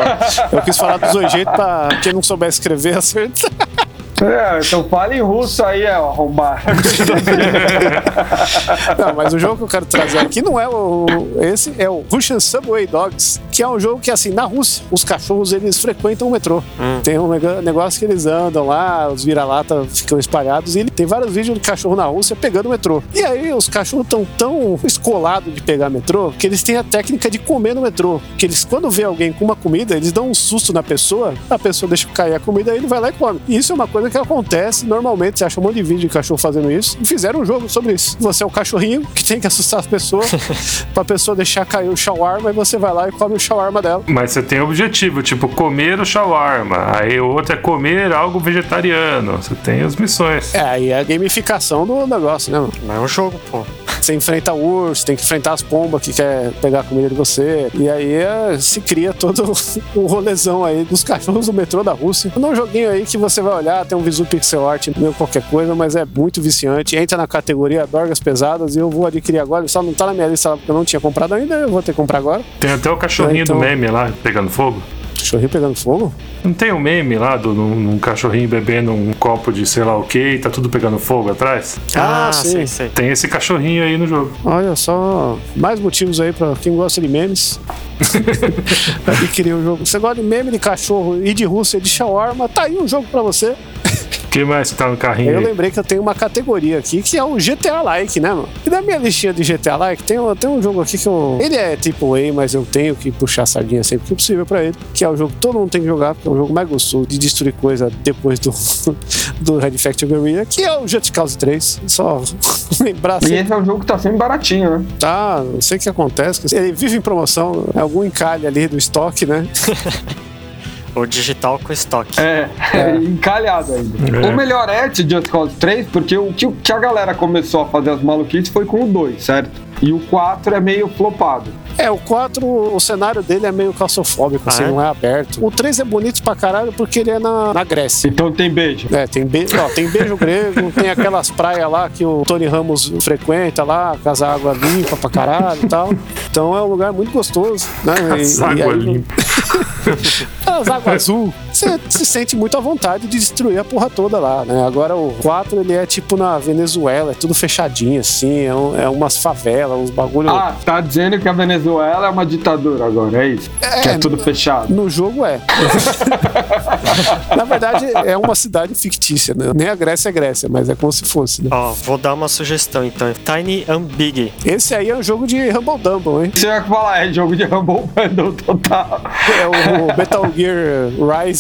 eu quis falar dos dois jeitos pra quem não souber escrever acertar. É, então fala em russo aí, ó, arrombar. Não, mas o jogo que eu quero trazer aqui não é o. Esse é o Russian Subway Dogs, que é um jogo que, assim, na Rússia, os cachorros eles frequentam o metrô. Tem um negócio que eles andam lá, os vira-lata ficam espalhados, e ele tem vários vídeos de cachorro na Rússia pegando o metrô. E aí os cachorros estão tão escolados de pegar metrô que eles têm a técnica de comer no metrô. Que eles, quando vê alguém com uma comida, eles dão um susto na pessoa, a pessoa deixa cair a comida e ele vai lá e come. E isso é uma coisa que acontece normalmente. Você acha um monte de vídeo de cachorro fazendo isso. E fizeram um jogo sobre isso. Você é o cachorrinho que tem que assustar as pessoas pra pessoa deixar cair o shawarma e você vai lá e come o shawarma dela. Mas você tem objetivo, tipo, comer o shawarma. Aí o outro é comer algo vegetariano. Você tem as missões. É, aí é a gamificação do negócio, né, mano? Mas é um jogo, pô. Você enfrenta o urso, tem que enfrentar as pombas que quer pegar a comida de você. E aí é, se cria todo o rolezão aí dos cachorros do metrô da Rússia. É um joguinho aí que você vai olhar, tem um visual pixel art meio qualquer coisa, mas é muito viciante. Entra na categoria drogas pesadas e eu vou adquirir agora. Só não tá na minha lista lá porque eu não tinha comprado ainda, eu vou ter que comprar agora. Tem até o cachorrinho Então- do meme lá, pegando fogo. Cachorrinho pegando fogo? Não tem um meme lá do num, num cachorrinho bebendo um copo de sei lá o que e tá tudo pegando fogo atrás? Ah, Ah, sim. sei, sei. Tem esse cachorrinho aí no jogo. Olha só, mais motivos aí pra quem gosta de memes. adquirir o jogo. Você gosta de meme de cachorro e de Rússia e de shawarma? Tá aí um jogo pra você. O que mais que tá no carrinho Eu aí? lembrei que eu tenho uma categoria aqui que é o GTA Like, né, mano? E na minha listinha de GTA Like tem, um- tem um jogo aqui que eu. Ele é tipo A, mas eu tenho que puxar a sardinha sempre que possível pra ele. Que é o jogo que todo mundo tem que jogar, porque é o jogo mais gostoso de destruir coisa depois do, do Red Faction Guerrilla, que é o Just Cause 3. Só lembrar E assim, esse é um jogo que tá sempre baratinho, né? tá, não sei o que acontece. Ele vive em promoção, algum encalhe ali do estoque, né? O digital com estoque. É, encalhado ainda. É. O melhor é esse Just Cause 3, porque o que, o que a galera começou a fazer as maluquices foi com o 2, certo? E o 4 é meio flopado. É, o 4, o cenário dele é meio claustrofóbico, Ah, assim, é? não é aberto. O 3 é bonito pra caralho porque ele é na, na Grécia. Então tem beijo. É, tem, be... ó, tem beijo grego, tem aquelas praias lá que o Tony Ramos frequenta lá, com as águas limpas pra caralho e tal. Então é um lugar muito gostoso, né? As águas limpas. As águas azul. Você se sente muito à vontade de destruir a porra toda lá, né? Agora o 4, ele é tipo na Venezuela, é tudo fechadinho, assim, é, um- é umas favelas, uns bagulho... Ah, tá dizendo que a Venezuela é uma ditadura agora, é isso? que é tudo fechado. No jogo é. Na verdade, é uma cidade fictícia, né? Nem a Grécia é Grécia, mas é como se fosse, né? Ó, vou dar uma sugestão então. Tiny Ambig. Esse aí é um jogo de Humble Dumble, hein? Você ia falar, é jogo de Rumble Bundle total. É o Metal Gear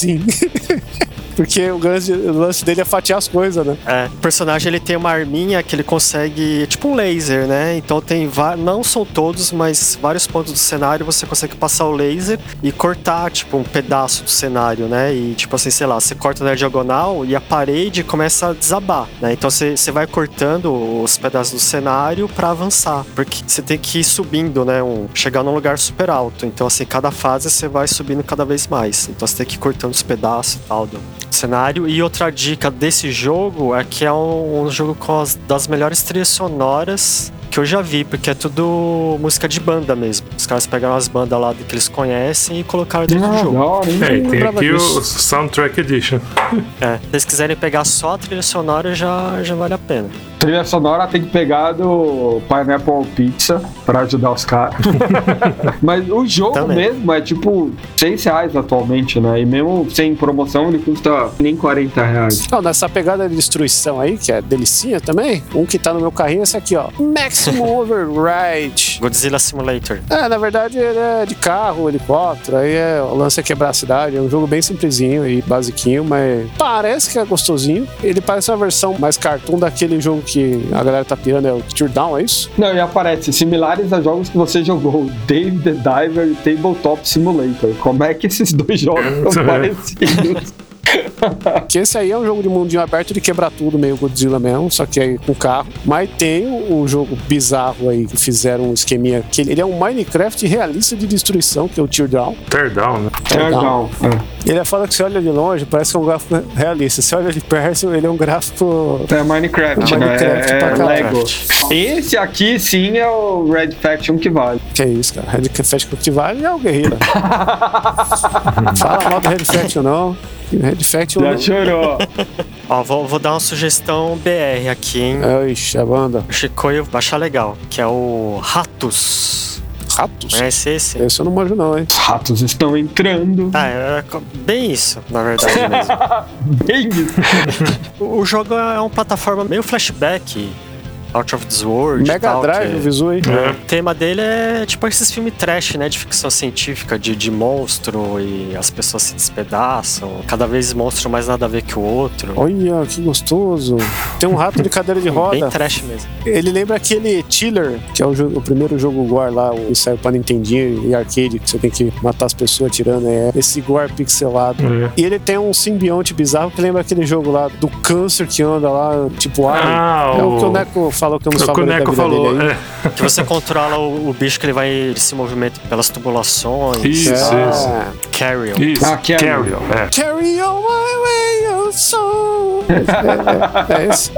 哈哈 Porque o o lance dele é fatiar as coisas, né? É, o personagem ele tem uma arminha que ele consegue, tipo um laser, né? Então tem não são todos, mas vários pontos do cenário você consegue passar o laser e cortar, tipo, um pedaço do cenário, né? E tipo assim, sei lá, você corta na diagonal e a parede começa a desabar, né? Então você, vai cortando os pedaços do cenário pra avançar, porque você tem que ir subindo, né? Um, chegar num lugar super alto. Então assim, cada fase você vai subindo cada vez mais. Então você tem que ir cortando os pedaços e tal cenário. E outra dica desse jogo é que é um, um jogo com as das melhores trilhas sonoras que eu já vi, porque é tudo música de banda mesmo. Os caras pegaram as bandas lá que eles conhecem e colocaram dentro do Ah, jogo. da hora, hein? É, e tem aqui disso. o Soundtrack Edition. É, se eles quiserem pegar só a trilha sonora, já, já vale a pena. Trilha sonora tem que pegar do Pineapple Pizza pra ajudar os caras. Mas o jogo Também. mesmo é tipo 6 reais atualmente, né? E mesmo sem promoção ele custa nem 40 reais. Então, nessa pegada de destruição aí, que é delicinha também, um que tá no meu carrinho é esse aqui, ó. Maximum Override. Godzilla Simulator. É, na verdade ele é de carro, helicóptero, aí é, o lance é quebrar a cidade, é um jogo bem simplesinho e basiquinho, mas parece que é gostosinho. Ele parece uma versão mais cartoon daquele jogo que a galera tá pirando, é o Teardown, é isso? Não, e aparece similares a jogos que você jogou, Dave the Diver e Tabletop Simulator. Como é que esses dois jogos são parecidos? Que esse aí é um jogo de mundinho aberto de quebrar tudo, meio Godzilla mesmo, só que aí com carro. Mas tem o, o jogo bizarro aí que fizeram um esqueminha, que ele é um Minecraft realista de destruição, que é o Teardown. Teardown, né? Teardown. É. Ele é foda que você olha de longe, parece que é um gráfico realista. Você olha de perto, ele é um gráfico É Minecraft, É né? Minecraft É, pra é caralho. Lego. Esse aqui sim é o Red Faction que vale. Que é isso, cara. Red Faction que vale é o Guerrilla. Fala mal do Red Faction, não. Red Faction. Já chorou. Ó, vou, vou dar uma sugestão BR aqui, hein? É, ixi, a banda. O Chicoio vai achar legal, que é o Ratos. Ratos? Conhece esse? Esse eu não manjo, não, hein? Os ratos estão entrando. Ah, é co- bem isso, na verdade mesmo. Bem isso. O o jogo é uma plataforma meio flashback, Out of this World. Mega tal, Drive, que- o visu aí. É. O tema dele é tipo esses filmes trash, né? De ficção científica, de, de monstro e as pessoas se despedaçam. Cada vez monstro mais nada a ver que o outro. Olha, que gostoso. Tem um rato de cadeira de Bem roda. trash mesmo. Ele lembra aquele Chiller, que é o, jogo- o primeiro jogo Gore lá, o saiu pra Nintendinho e arcade, que você tem que matar as pessoas atirando. É esse Gore pixelado. É. E ele tem um simbionte bizarro que lembra aquele jogo lá do câncer que anda lá, tipo Alien. Ah, é o que o o- Neco falou que o Neco vida falou. dele aí. É. Que você controla o, o bicho que ele vai ele se movimenta pelas tubulações. Isso, tal. isso. Carrion. Isso, Ah, Carrion. Carrion, é. Carry on my way, oh soul. É, é, é esse.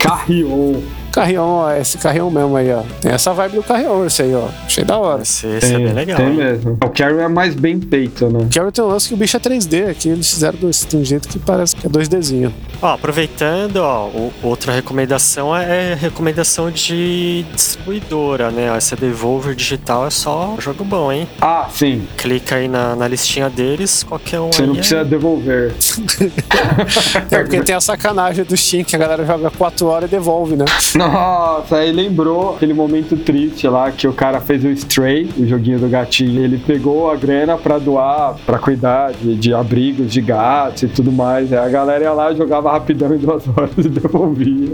Carrion. Carrião, ó, esse carrião mesmo aí, ó. Tem essa vibe do carrião, esse aí, ó. Achei da hora. Esse, esse é bem legal. Tem mesmo. O Carry é mais bem feito, né? Carry tem um lance que o bicho é 3D, aqui eles fizeram desse- de um jeito que parece que é 2Dzinho. Ó, aproveitando, ó, o- outra recomendação é recomendação de distribuidora, né? Ó, Essa Devolver Digital é só jogo bom, hein? Ah, sim. Clica aí na, na listinha deles, qualquer um Você aí não é- precisa devolver. É porque tem a sacanagem do Steam, que a galera joga 4 horas e devolve, né? Nossa, aí lembrou aquele momento triste lá que o cara fez o Stray, o joguinho do gatinho. Ele pegou a grana pra doar, pra cuidar de, de abrigos de gatos e tudo mais. Aí a galera ia lá, jogava rapidão em duas horas e devolvia.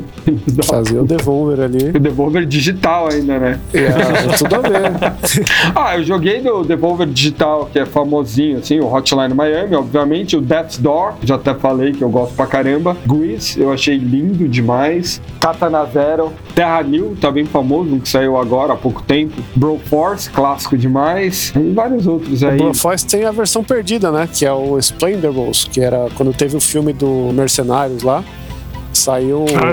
Fazer o devolver ali. O devolver digital ainda, né? É, tudo a ver. Ah, eu joguei do Devolver Digital, que é famosinho, assim, o Hotline Miami, obviamente, o Death's Door, já até falei que eu gosto pra caramba. Grease, eu achei lindo demais. Katana Zero, Terra New, tá bem famoso, que saiu agora há pouco tempo. Broforce, clássico demais. E vários outros aí. O Broforce tem a versão perdida, né? Que é o Splendables, que era quando teve o filme do Mercenários lá. Saiu Ah,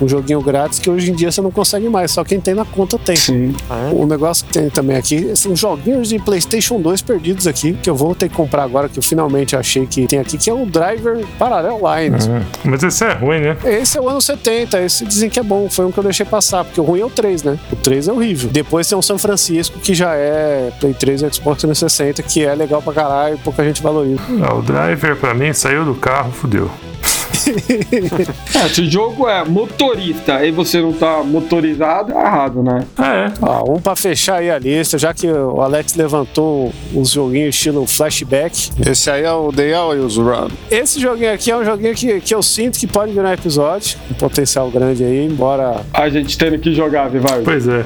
um joguinho grátis que hoje em dia você não consegue mais, só quem tem na conta tem. Sim. Ah, é? O negócio que tem também aqui são joguinhos de PlayStation 2 perdidos aqui, que eu vou ter que comprar agora, que eu finalmente achei que tem aqui, que é o Driver Parallel Lines. Hum. Mas esse é ruim, né? Esse é o ano 70, esse dizem que é bom, foi um que eu deixei passar, porque o ruim é o 3, né? O 3 é horrível. Depois tem o São Francisco, que já é Play 3 e Xbox 360, que é legal pra caralho, pouca gente valoriza. Ah, o driver, pra mim, saiu do carro, fudeu. É, se o jogo é motorista e você não tá motorizado, é errado, né? É. Ah, um pra fechar aí a lista, já que o Alex levantou os joguinhos estilo flashback. Esse aí é o The Always Run. Esse joguinho aqui é um joguinho que, que eu sinto que pode virar episódio, um potencial grande aí, embora. A gente tendo que jogar, Vivar. Pois é.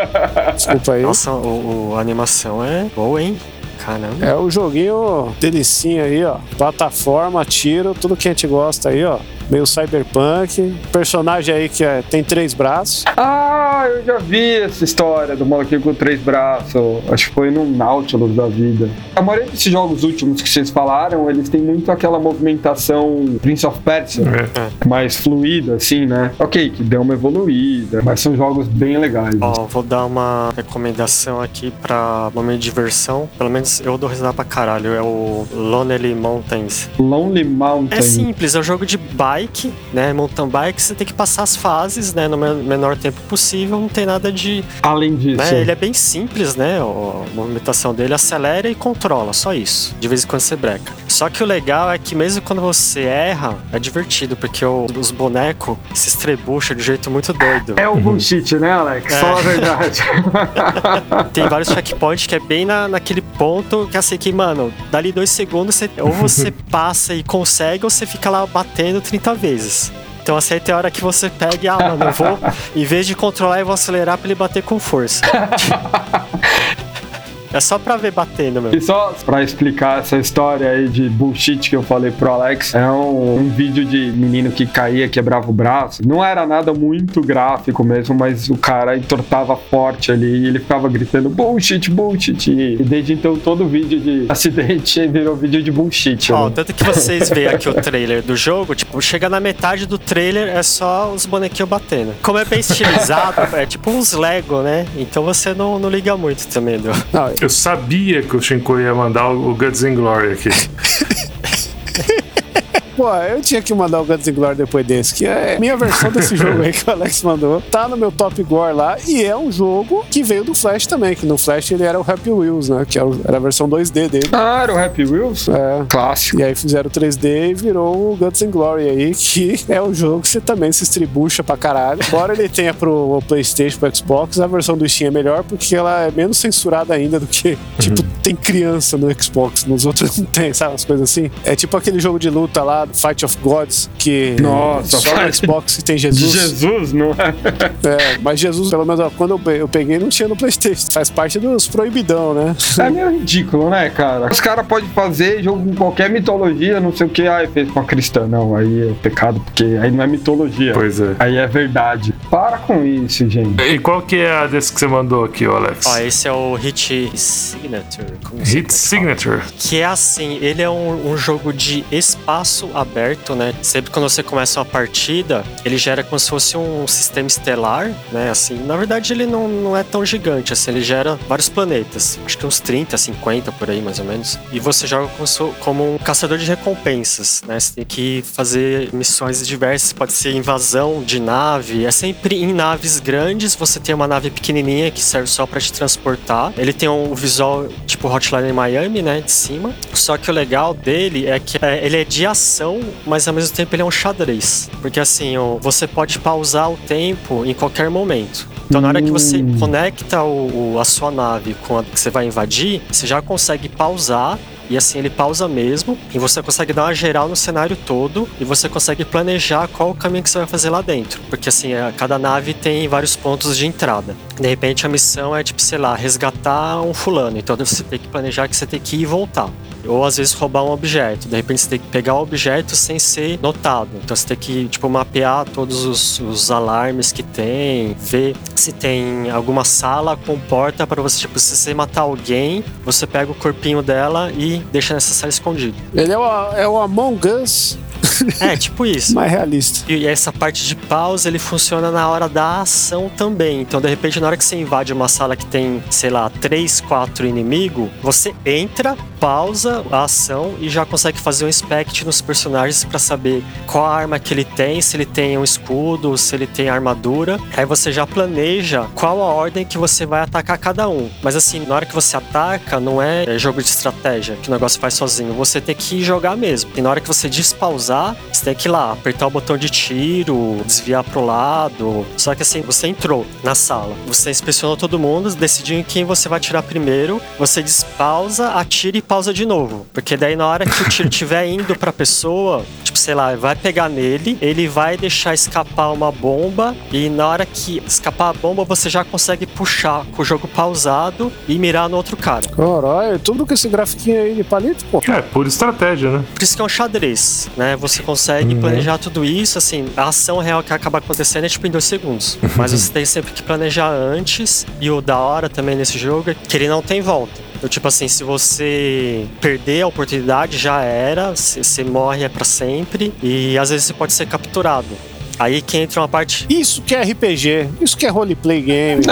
Desculpa aí. Nossa, o, o- a animação é boa, hein? Caramba. É o joguinho delicinha aí, ó. Plataforma, tiro, tudo que a gente gosta aí, ó. Meio cyberpunk. Personagem aí que é- tem três braços. Ah, eu já vi essa história do maluquinho com três braços. Acho que foi no Nautilus da vida. A maioria desses jogos últimos que vocês falaram, eles têm muito aquela movimentação Prince of Persia, É. mais fluida, assim, né? Ok, que deu uma evoluída, mas são jogos bem legais. Ó, vou dar uma recomendação aqui pra momento de diversão. Pelo menos eu dou risada pra caralho. É o Lonely Mountains. Lonely Mountain. É simples, é um jogo de bike, né? Mountain bike, você tem que passar as fases, né? No men- menor tempo possível, não tem nada de. Além disso, Né? Ele é bem simples, né? A movimentação dele acelera e controla, só isso. De vez em quando você breca. Só que o legal é que mesmo quando você erra, é divertido, porque o- os bonecos se estrebucham de um jeito muito doido. é o bullshit, né, Alex? É. Fala a verdade. Tem vários checkpoints que é bem na, naquele ponto que assim que, mano, dali dois segundos, você- ou você passa e consegue, ou você fica lá batendo 30 vezes. Então assim, aí tem hora que você pega e, ah, mano, eu vou, em vez de controlar, eu vou acelerar pra ele bater com força. É só pra ver batendo, meu. E só pra explicar essa história aí de bullshit que eu falei pro Alex, é um, um vídeo de menino que caía, quebrava o braço. Não era nada muito gráfico mesmo, mas o cara entortava forte ali e ele ficava gritando bullshit, bullshit. E desde então todo vídeo de acidente virou vídeo de bullshit. Ó, né? tanto que vocês veem aqui o trailer do jogo, tipo, chega na metade do trailer é só os bonequinhos batendo. Como é bem estilizado, é tipo uns Lego, né? Então você não, não liga muito também, do... Não, Eu sabia que o Shinko ia mandar o Guts and Glory aqui. Pô, eu tinha que mandar o Guns N' Glory depois desse, que é minha versão desse jogo aí que o Alex mandou. Tá no meu Top Gore lá, e é um jogo que veio do Flash também, que no Flash ele era o Happy Wheels, né? Que era a versão 2D dele. Ah, era o Happy Wheels? É. Clássico. E aí fizeram 3D e virou o Guns N' Glory aí, que é um jogo que você também se estribucha pra caralho. Embora ele tenha pro Playstation, pro Xbox, a versão do Steam é melhor porque ela é menos censurada ainda do que, tipo, tem criança no Xbox, nos outros não tem, sabe? As coisas assim. É tipo aquele jogo de luta lá, Fight of Gods, que Nossa, só no Xbox que tem Jesus. Jesus, não é? É, mas Jesus, pelo menos ó, quando eu pe- eu peguei, não tinha no Playstation. Faz parte dos proibidão, né? É meio ridículo, né, cara? Os caras podem fazer jogo com qualquer mitologia, não sei o que, ai, fez com a cristã. Não, aí é pecado, porque aí não é mitologia. Pois é. Aí é verdade. Para com isso, gente. E qual que é a desse que você mandou aqui, Alex? Ó, esse é o Hit Signature. Hit é que fala. Signature. Que é assim, ele é um, um jogo de espaço aberto, né? Sempre quando você começa uma partida, ele gera como se fosse um sistema estelar, né? Assim, na verdade ele não, não é tão gigante, assim, ele gera vários planetas. Acho que uns 30, 50 por aí, mais ou menos. E você joga como, se- como um caçador de recompensas, né? Você tem que fazer missões diversas, pode ser invasão de nave. É sempre em naves grandes, você tem uma nave pequenininha que serve só pra te transportar. Ele tem um visual tipo Hotline Miami, né, de cima. Só que o legal dele é que é, ele é de ação, mas ao mesmo tempo ele é um xadrez. Porque assim, o- você pode pausar o tempo em qualquer momento. Então, na hora que você Hum. conecta o, o- a sua nave com a que você vai invadir, você já consegue pausar. E assim ele pausa mesmo, e você consegue dar uma geral no cenário todo, e você consegue planejar qual o caminho que você vai fazer lá dentro. Porque assim, a- cada nave tem vários pontos de entrada. De repente a missão é tipo, sei lá, resgatar um fulano. Então você tem que planejar que você tem que ir e voltar. Ou às vezes roubar um objeto. De repente você tem que pegar o objeto sem ser notado. Então você tem que, tipo, mapear todos os, os alarmes que tem, ver se tem alguma sala com porta para você, tipo, se você matar alguém, você pega o corpinho dela e deixa nessa sala escondido. Ele é o, é o Among Us É, tipo isso. mais realista. E essa parte de pausa, ele funciona na hora da ação também. Então, de repente, na hora que você invade uma sala que tem, sei lá, três, quatro inimigos, você entra, pausa a ação e já consegue fazer um inspect nos personagens pra saber qual arma que ele tem, se ele tem um escudo, se ele tem armadura. Aí você já planeja qual a ordem que você vai atacar cada um. Mas assim, na hora que você ataca, não é é jogo de estratégia que o negócio faz sozinho. Você tem que jogar mesmo. E na hora que você despausar, você tem que ir lá, apertar o botão de tiro, desviar pro lado. Só que assim, você entrou na sala, você inspecionou todo mundo, decidiu em quem você vai atirar primeiro, você despausa, atira e pausa de novo. Porque daí na hora que o tiro estiver indo pra pessoa, tipo, sei lá, vai pegar nele, ele vai deixar escapar uma bomba e na hora que escapar a bomba, você já consegue puxar com o jogo pausado e mirar no outro cara. Caralho, tudo com esse grafiquinho aí de palito, pô. É, pura estratégia, né? Por isso que é um xadrez, né? Você consegue planejar tudo isso, assim, a ação real que acaba acontecendo é tipo em dois segundos. Mas você tem sempre que planejar antes. E o da hora também nesse jogo é que ele não tem volta. Então, tipo assim, se você perder a oportunidade, já era, você morre é pra sempre. E às vezes você pode ser capturado. Aí que entra uma parte Isso que é RPG, isso que é roleplay game.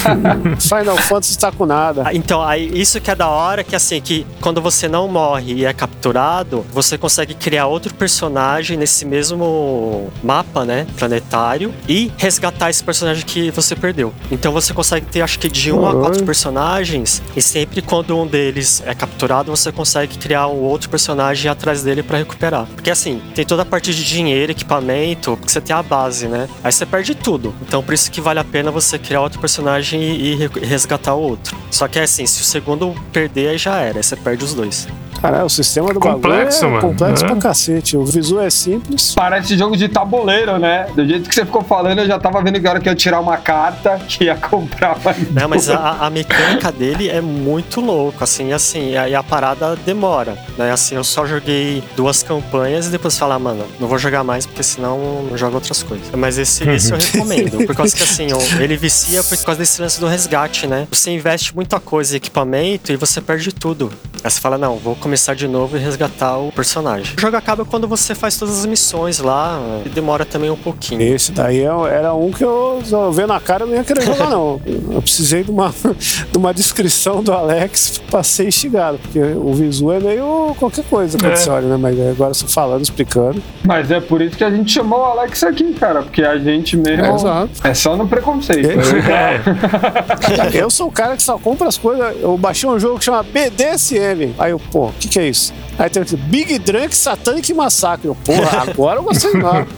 Final Fantasy tá com nada. Ah, Então, aí, isso que é da hora, que assim, que quando você não morre e é capturado, você consegue criar outro personagem nesse mesmo mapa, né, planetário, e resgatar esse personagem que você perdeu. Então você consegue ter, acho que de um a Caralho. quatro personagens, e sempre quando um deles é capturado, você consegue criar um outro personagem atrás dele pra recuperar. Porque assim, tem toda a parte de dinheiro, equipamento, porque você tem a base, né? Aí você perde tudo. Então por isso que vale a pena você criar outro personagem e, re- resgatar o outro. Só que é assim, se o segundo perder, aí já era, aí você perde os dois. Caralho, o sistema do Complexo, bagulho é mano. complexo É. pra cacete. O visual é simples. Parece jogo de tabuleiro, né? Do jeito que você ficou falando, eu já tava vendo que a hora que eu ia tirar uma carta, que ia comprar mais Né? Mas a, a mecânica dele é muito louco, assim, assim, e a, a parada demora, né? Assim, eu só joguei duas campanhas e depois falar, mano, não vou jogar mais porque senão eu jogo outras coisas. Mas esse, esse eu recomendo, por causa que assim, ele vicia por causa desse lance do resgate, né? Você investe muita coisa em equipamento e você perde tudo. Aí você fala, não, vou começar de novo e resgatar o personagem. O jogo acaba quando você faz todas as missões lá, e demora também um pouquinho. Esse daí é- era um que eu, eu vendo na cara eu não ia querer jogar, não. Eu precisei de uma, de uma descrição do Alex pra ser instigado, porque o visual é meio qualquer coisa quando É. você olha, né? Mas agora você falando, explicando. Mas é por isso que a gente chamou o Alex aqui, cara. Porque a gente mesmo. É, exato. É só no preconceito. É. É, Eu sou o cara que só compra as coisas. Eu baixei um jogo que chama BDSM. Aí eu, pô, o que, que é isso? Aí tem aqui, Big Drunk Satanic Massacre. Eu, porra, agora eu gostei não.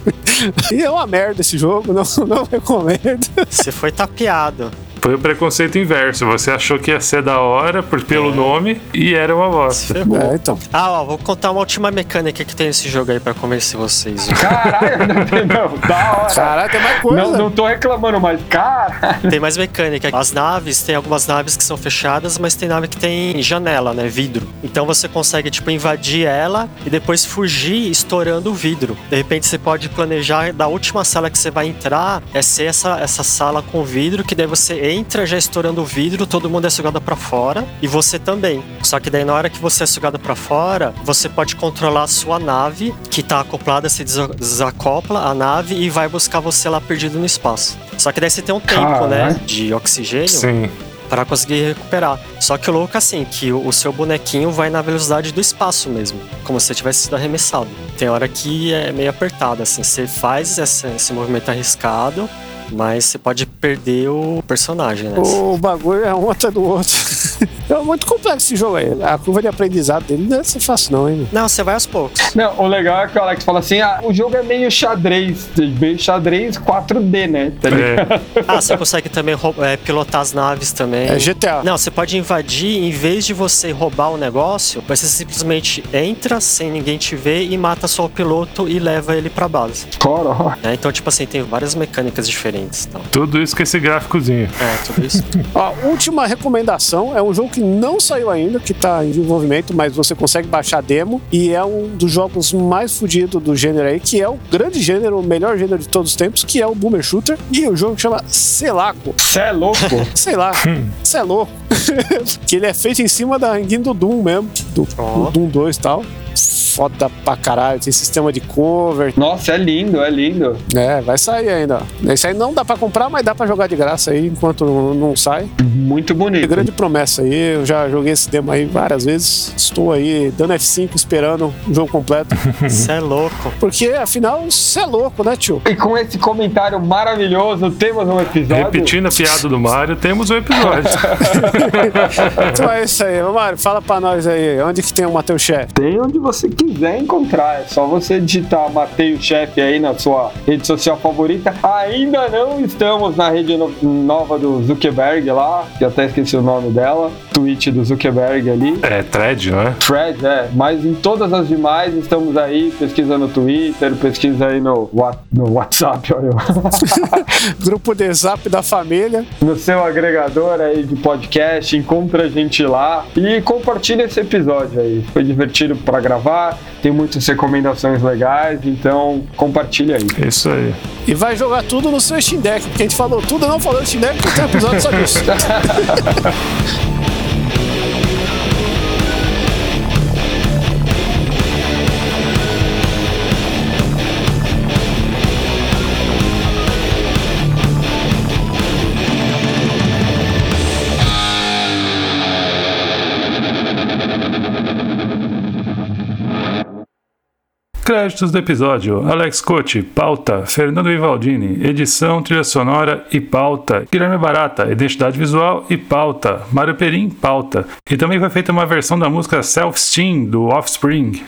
E é uma merda esse jogo, não, não recomendo. Você foi tapeado. Foi o preconceito inverso. Você achou que ia ser da hora por, pelo nome e era uma bosta. Ferrou. É, então. Ah, ó, vou contar uma última mecânica que tem nesse jogo aí pra convencer vocês. Caralho, não, da hora. Caralho, tem mais coisa. Não, não tô reclamando, mas cara. tem mais mecânica. As naves, tem algumas naves que são fechadas, mas tem nave que tem janela, né? Vidro. Então você consegue, tipo, invadir ela e depois fugir estourando o vidro. De repente você pode planejar da última sala que você vai entrar, é ser essa, essa sala com vidro, que daí você entra já estourando o vidro, todo mundo é sugado pra fora e você também. Só que daí na hora que você é sugado pra fora, você pode controlar a sua nave, que tá acoplada, se desa- desacopla a nave e vai buscar você lá perdido no espaço. Só que daí você tem um tempo, Caralho. né, de oxigênio Sim. para conseguir recuperar. Só que o louco é assim, que o o seu bonequinho vai na velocidade do espaço mesmo, como se você tivesse sido arremessado. Tem hora que é meio apertado, assim, você faz esse, esse movimento arriscado, mas você pode perder o personagem, né? O bagulho é um atrás do outro. É muito complexo esse jogo aí. A curva de aprendizado dele não deve ser fácil, não, hein? Não, você vai aos poucos. Não, o legal é que o Alex fala assim: ah, o jogo é meio xadrez, meio xadrez 4D, né? Tá? É, Ah, você consegue também é, pilotar as naves também. É GTA. Não, você pode invadir, em vez de você roubar o negócio, você simplesmente entra sem ninguém te ver e mata só o piloto e leva ele pra base. Coró. né? Então, tipo assim, tem várias mecânicas diferentes. Então. tudo isso com esse gráficozinho. É, tudo isso. Ó, última recomendação é um jogo que não saiu ainda, que tá em desenvolvimento, mas você consegue baixar a demo e é um dos jogos mais fodidos do gênero aí, que é o grande gênero, o melhor gênero de todos os tempos, que é o Boomer Shooter. E o jogo chama Selaco. Cê é louco? Sei lá, você é louco. que ele é feito em cima da engine do Doom mesmo, do, Ó. do Doom 2 e tal. Foda pra caralho, tem sistema de cover. Nossa, é lindo, é lindo. É, vai sair ainda. ó. Esse aí não dá pra comprar, mas dá pra jogar de graça aí enquanto não, sai. Muito É bonito. grande promessa aí, eu já joguei esse demo aí várias vezes. Estou aí dando F5 esperando o jogo completo. Você é louco. Porque afinal, você é louco, né, tio? E com esse comentário maravilhoso, temos um episódio. Repetindo a piada do Mario, temos um episódio. Então é isso aí, Mário, fala pra nós aí, onde que tem o Matheus Chef? Tem onde você quiser encontrar. É só você digitar Mateio Chefe aí na sua rede social favorita. Ainda não estamos na rede no- nova do Zuckerberg lá, que eu até esqueci o nome dela. Tweet do Zuckerberg ali. É, thread, não é? Threads, é. Mas em todas as demais estamos aí. Pesquisa no Twitter, pesquisa aí no, Wha- no WhatsApp, olha eu. Grupo de zap da família. no seu agregador aí de podcast, encontra a gente lá e compartilha esse episódio aí. Foi divertido para gravar, tem muitas recomendações legais, então compartilha aí. Isso aí. E vai jogar tudo no seu Steam Deck, porque a gente falou tudo, não falou Steam Deck, porque tem um episódio só disso. Créditos do episódio: Alex Cote, pauta, Fernando Vivaldini, edição, trilha sonora e pauta, Guilherme Barata, identidade visual e pauta, Mário Perim, pauta. E também foi feita uma versão da música Self Steam do Offspring.